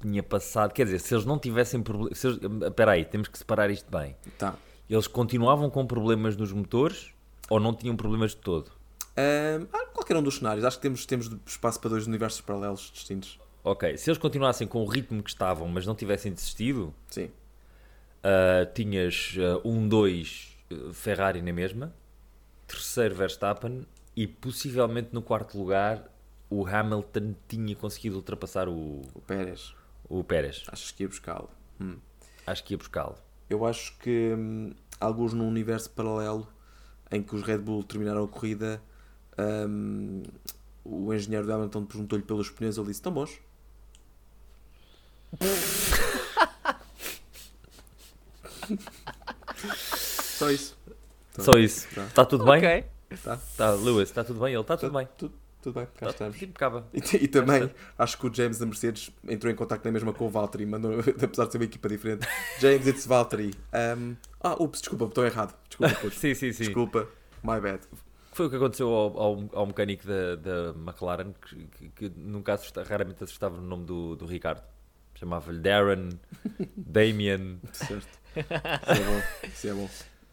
Speaker 1: tinha passado. Quer dizer, se eles não tivessem problemas. Espera aí, temos que separar isto bem.
Speaker 2: Tá.
Speaker 1: Eles continuavam com problemas nos motores ou não tinham problemas de todo?
Speaker 2: Ah, qualquer um dos cenários. Acho que temos, temos espaço para dois universos paralelos distintos.
Speaker 1: Ok, se eles continuassem com o ritmo que estavam, mas não tivessem desistido,
Speaker 2: Sim.
Speaker 1: Ah, tinhas ah, um, dois ah, Ferrari na mesma, terceiro Verstappen e possivelmente no quarto lugar o Hamilton tinha conseguido ultrapassar o,
Speaker 2: O Pérez.
Speaker 1: o Pérez.
Speaker 2: Achas que ia buscá-lo? Hum.
Speaker 1: Acho que ia buscá-lo.
Speaker 2: Eu acho que hum, alguns num universo paralelo em que os Red Bull terminaram a corrida, hum, o engenheiro do Hamilton perguntou-lhe pelos pneus, ele disse: Estão bons. [laughs] Só [laughs] isso.
Speaker 1: Só isso.
Speaker 2: Tá.
Speaker 1: Está tudo bem?
Speaker 3: Ok.
Speaker 2: Tá?
Speaker 1: Tá, Lewis, está tudo bem? Ele está tudo bem.
Speaker 2: Tudo, tudo bem, cá
Speaker 1: Tá
Speaker 2: estamos.
Speaker 1: impecável.
Speaker 2: E, e também acho que o James da Mercedes entrou em contato na mesma com o Valtteri, mandou, [laughs] apesar de ser uma equipa diferente. James, it's Valtteri. Um, ah, ups, desculpa, botão errado. Desculpa, [laughs] puto.
Speaker 1: Sim, sim, sim.
Speaker 2: desculpa, my bad.
Speaker 1: Foi o que aconteceu ao, ao, ao mecânico da, da McLaren, que, que- que nunca assusta, raramente assustava no nome do, do Ricardo. Chamava-lhe Darren, Damien.
Speaker 2: Certo. Isso é bom. Isso é bom.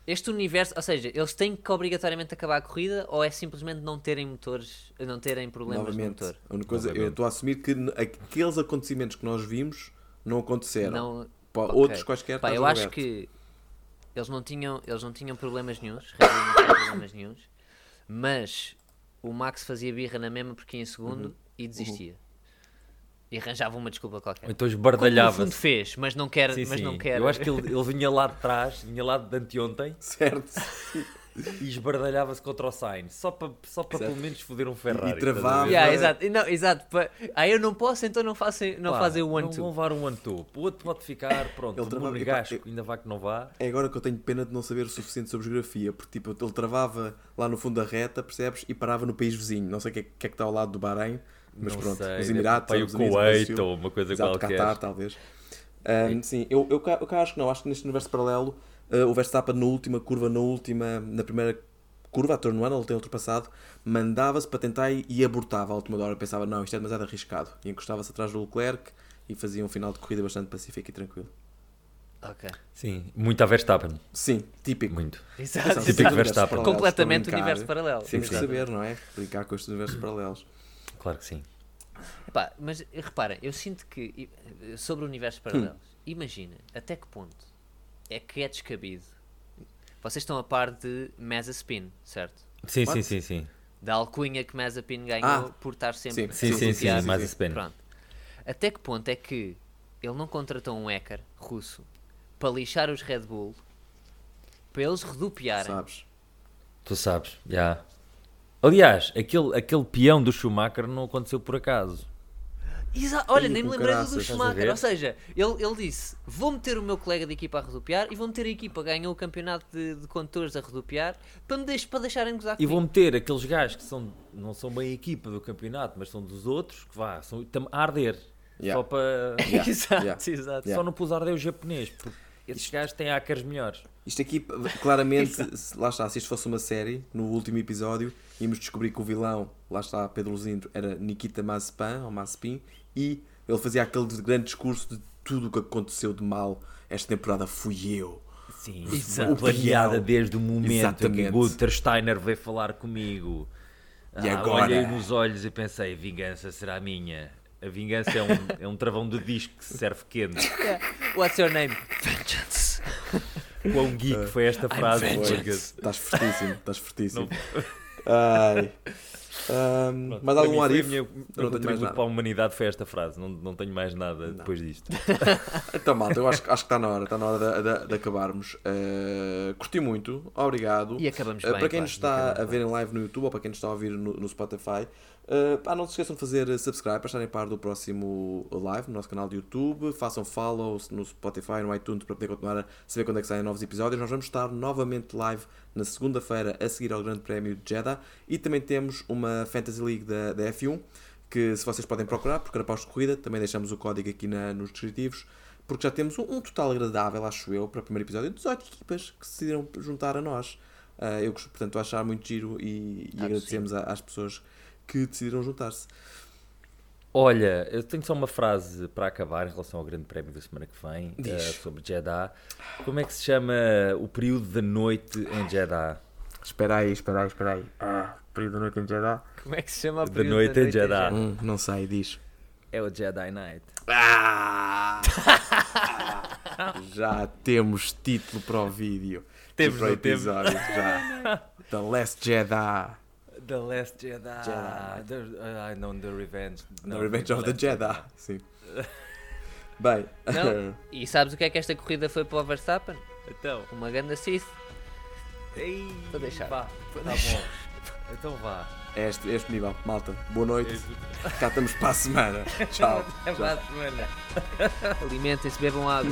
Speaker 3: Este universo, ou seja, eles têm que obrigatoriamente acabar a corrida ou é simplesmente não terem motores, não terem problemas
Speaker 2: Novamente,
Speaker 3: no motor?
Speaker 2: a única coisa, eu
Speaker 1: Novamente.
Speaker 2: estou a assumir que aqueles acontecimentos que nós vimos não aconteceram.
Speaker 3: Não,
Speaker 2: Pá,
Speaker 3: ok.
Speaker 2: Outros quaisquer
Speaker 3: Pá, eu acho
Speaker 2: aberto.
Speaker 3: que eles não tinham, eles não tinham problemas nenhums, não tinha problemas nenhums, mas o Max fazia birra na mesma porque ia em segundo
Speaker 2: Uhum.
Speaker 3: e desistia. E arranjava uma desculpa qualquer.
Speaker 1: Então
Speaker 3: Como no
Speaker 1: esbardalhava
Speaker 3: fundo fez, mas não quer.
Speaker 1: Sim,
Speaker 3: mas
Speaker 1: sim.
Speaker 3: não quer.
Speaker 1: Eu acho que ele, ele vinha lá de trás, vinha lá de anteontem
Speaker 2: Certo.
Speaker 1: e esbardalhava-se contra o Sainz, só para só para pelo menos foder um Ferrari.
Speaker 2: E travava.
Speaker 3: Yeah, exato. Não, exato. Pa- Ah, eu não posso, então não, faço, não
Speaker 1: Pá,
Speaker 3: fazem o
Speaker 1: Não vão
Speaker 3: one-two.
Speaker 1: levar um one-two. O outro pode ficar, pronto.
Speaker 2: Ele
Speaker 1: o
Speaker 2: trava-
Speaker 1: Nuno
Speaker 2: epá,
Speaker 1: Gasco
Speaker 2: eu-
Speaker 1: ainda vá que não vá.
Speaker 2: É agora que eu tenho pena de não saber o suficiente sobre geografia, porque tipo, ele travava lá no fundo da reta, percebes? E parava no país vizinho. Não sei o que é que, é que está ao lado do Bahrein, mas
Speaker 1: não
Speaker 2: pronto.
Speaker 1: sei,
Speaker 2: Os Emirados,
Speaker 1: o Kuwait ou uma coisa
Speaker 2: Exato,
Speaker 1: qualquer.
Speaker 2: Qatar, talvez. Ahm, sim, eu, eu, cá- eu cá acho que não. Acho que neste universo paralelo, ah, o Verstappen na última curva, na última, na primeira curva, a turn one, ele tem ultrapassado, mandava-se para tentar e, e abortava à última hora. Pensava, não, isto é demasiado arriscado. E encostava-se atrás do Leclerc e fazia um final de corrida bastante pacífico e tranquilo.
Speaker 3: Ok.
Speaker 1: Sim, muito a Verstappen.
Speaker 2: Sim, típico.
Speaker 1: Muito.
Speaker 3: Exato.
Speaker 1: Típico Verstappen.
Speaker 3: Completamente universo paralelo.
Speaker 2: Temos que saber, não é? Brincar com estes universos paralelos.
Speaker 1: Claro que sim.
Speaker 3: Epá, mas repara, eu sinto que sobre universos paralelos, imagina até que ponto é que é descabido. Vocês estão a par de Mazepin, certo?
Speaker 1: Sim,
Speaker 2: What?
Speaker 1: sim, sim, sim.
Speaker 3: Da alcunha que Mazepin ganhou
Speaker 2: Ah,
Speaker 3: por estar sempre
Speaker 2: sim,
Speaker 1: Sim, sim, sim, Spain.
Speaker 3: Pronto. Até que ponto é que ele não contratou um hacker russo para lixar os Red Bull para eles rodopiarem?
Speaker 2: Sabes?
Speaker 1: Tu sabes, já. Aliás, aquele, aquele peão do Schumacher não aconteceu por acaso.
Speaker 3: Exa- Olha,
Speaker 2: Ih,
Speaker 3: nem me lembrei do
Speaker 1: a
Speaker 3: Schumacher. Ou seja, ele, ele disse: Vou meter o meu colega de equipa a rodopiar e vou meter a equipa que ganhou o campeonato de, de condutores a rodopiar para, me deix para deixarem gozar
Speaker 1: E
Speaker 3: comigo.
Speaker 1: vão meter aqueles gajos que são, não são bem a equipa do campeonato, mas são dos outros, que vá, são a arder.
Speaker 2: Yeah.
Speaker 1: Só para. [laughs]
Speaker 2: Yeah, [laughs]
Speaker 3: exato,
Speaker 2: yeah.
Speaker 3: exato.
Speaker 2: Yeah.
Speaker 1: Só não pus arder o japonês, porque esses gajos têm hackers melhores.
Speaker 2: Isto aqui, claramente, [laughs] lá está, se isto fosse uma série, no último episódio, íamos descobrir que o vilão, lá está, Pedro Luzindro, era Nikita Mazepin, ou Mazepin, e ele fazia aquele grande discurso de tudo o que aconteceu de mal esta temporada fui eu.
Speaker 1: Sim,
Speaker 3: Exato.
Speaker 1: planeada desde o momento em que
Speaker 2: Exatamente.
Speaker 1: Gunther Steiner veio falar comigo.
Speaker 2: E
Speaker 1: Ah,
Speaker 2: agora?
Speaker 1: Olhei nos olhos e pensei, vingança será minha. A vingança é um, é um travão de disco que se serve quente.
Speaker 3: Yeah. What's your name? Vengeance.
Speaker 1: Quão geek foi esta frase?
Speaker 2: Estás fortíssimo, estás fortíssimo. Ai.
Speaker 1: Pronto,
Speaker 2: mais algum Arif?
Speaker 1: a minha-
Speaker 2: Eu não tenho mais
Speaker 1: contributo
Speaker 2: nada.
Speaker 1: para a humanidade foi esta frase. Não, não tenho mais nada depois disto. [laughs]
Speaker 2: Então, malta, eu acho, acho que está na hora, está na hora de, de- de acabarmos. Uh, curti muito, obrigado.
Speaker 3: E acabamos
Speaker 2: Uh,
Speaker 3: bem.
Speaker 2: para quem
Speaker 3: pá.
Speaker 2: nos está a ver em live no YouTube ou para quem nos está a ouvir no, no Spotify, uh, pá, não se esqueçam de fazer subscribe para estarem a par do próximo live no nosso canal de YouTube. Façam follow no Spotify, no iTunes para poder continuar a saber quando é que saem novos episódios. Nós vamos estar novamente live na segunda-feira a seguir ao Grande Prémio de Jeddah e também temos uma Fantasy League da, da F1 que se vocês podem procurar por Carapaus de Corrida, também deixamos o código aqui na- nos descritivos porque já temos um, um total agradável, acho eu, para o primeiro episódio, 18 equipas que se decidiram juntar a nós. Ah, eu, gosto, portanto, estou a achar muito giro e, e
Speaker 3: Ah,
Speaker 2: agradecemos a- às pessoas que decidiram juntar-se.
Speaker 1: Olha, eu tenho só uma frase para acabar em relação ao Grande Prémio da semana que vem, eh, sobre Jeddah. Como é que se chama o período da noite em Jeddah?
Speaker 2: Espera aí, espera aí, espera aí. Ah, período da noite em Jeddah?
Speaker 3: Como é que se chama a
Speaker 1: Da
Speaker 3: período
Speaker 1: noite em Jeddah.
Speaker 2: Hum, não sei, diz.
Speaker 1: É o Jedi Night.
Speaker 2: Ah! [laughs] já temos título para o vídeo.
Speaker 1: Temos,
Speaker 2: o
Speaker 1: temos?
Speaker 2: episódio, já. [laughs] The Last Jedi.
Speaker 1: The Last Jedi.
Speaker 2: Jedi.
Speaker 1: The, uh, I know The Revenge.
Speaker 2: The
Speaker 1: Não,
Speaker 2: Revenge of the
Speaker 1: Last
Speaker 2: Jedi. Sim. [laughs] Bem,
Speaker 3: Não. [laughs] E sabes o que é que esta corrida foi para o Verstappen?
Speaker 1: Então,
Speaker 3: Uma ganda Sith.
Speaker 1: ei,
Speaker 3: Vou deixar.
Speaker 1: Vá, tá bom. [laughs] Então vá.
Speaker 2: é este, é este nível. Malta, boa noite. Cá estamos para a semana. Tchau.
Speaker 3: Até para a semana. Alimentem-se, bebam água.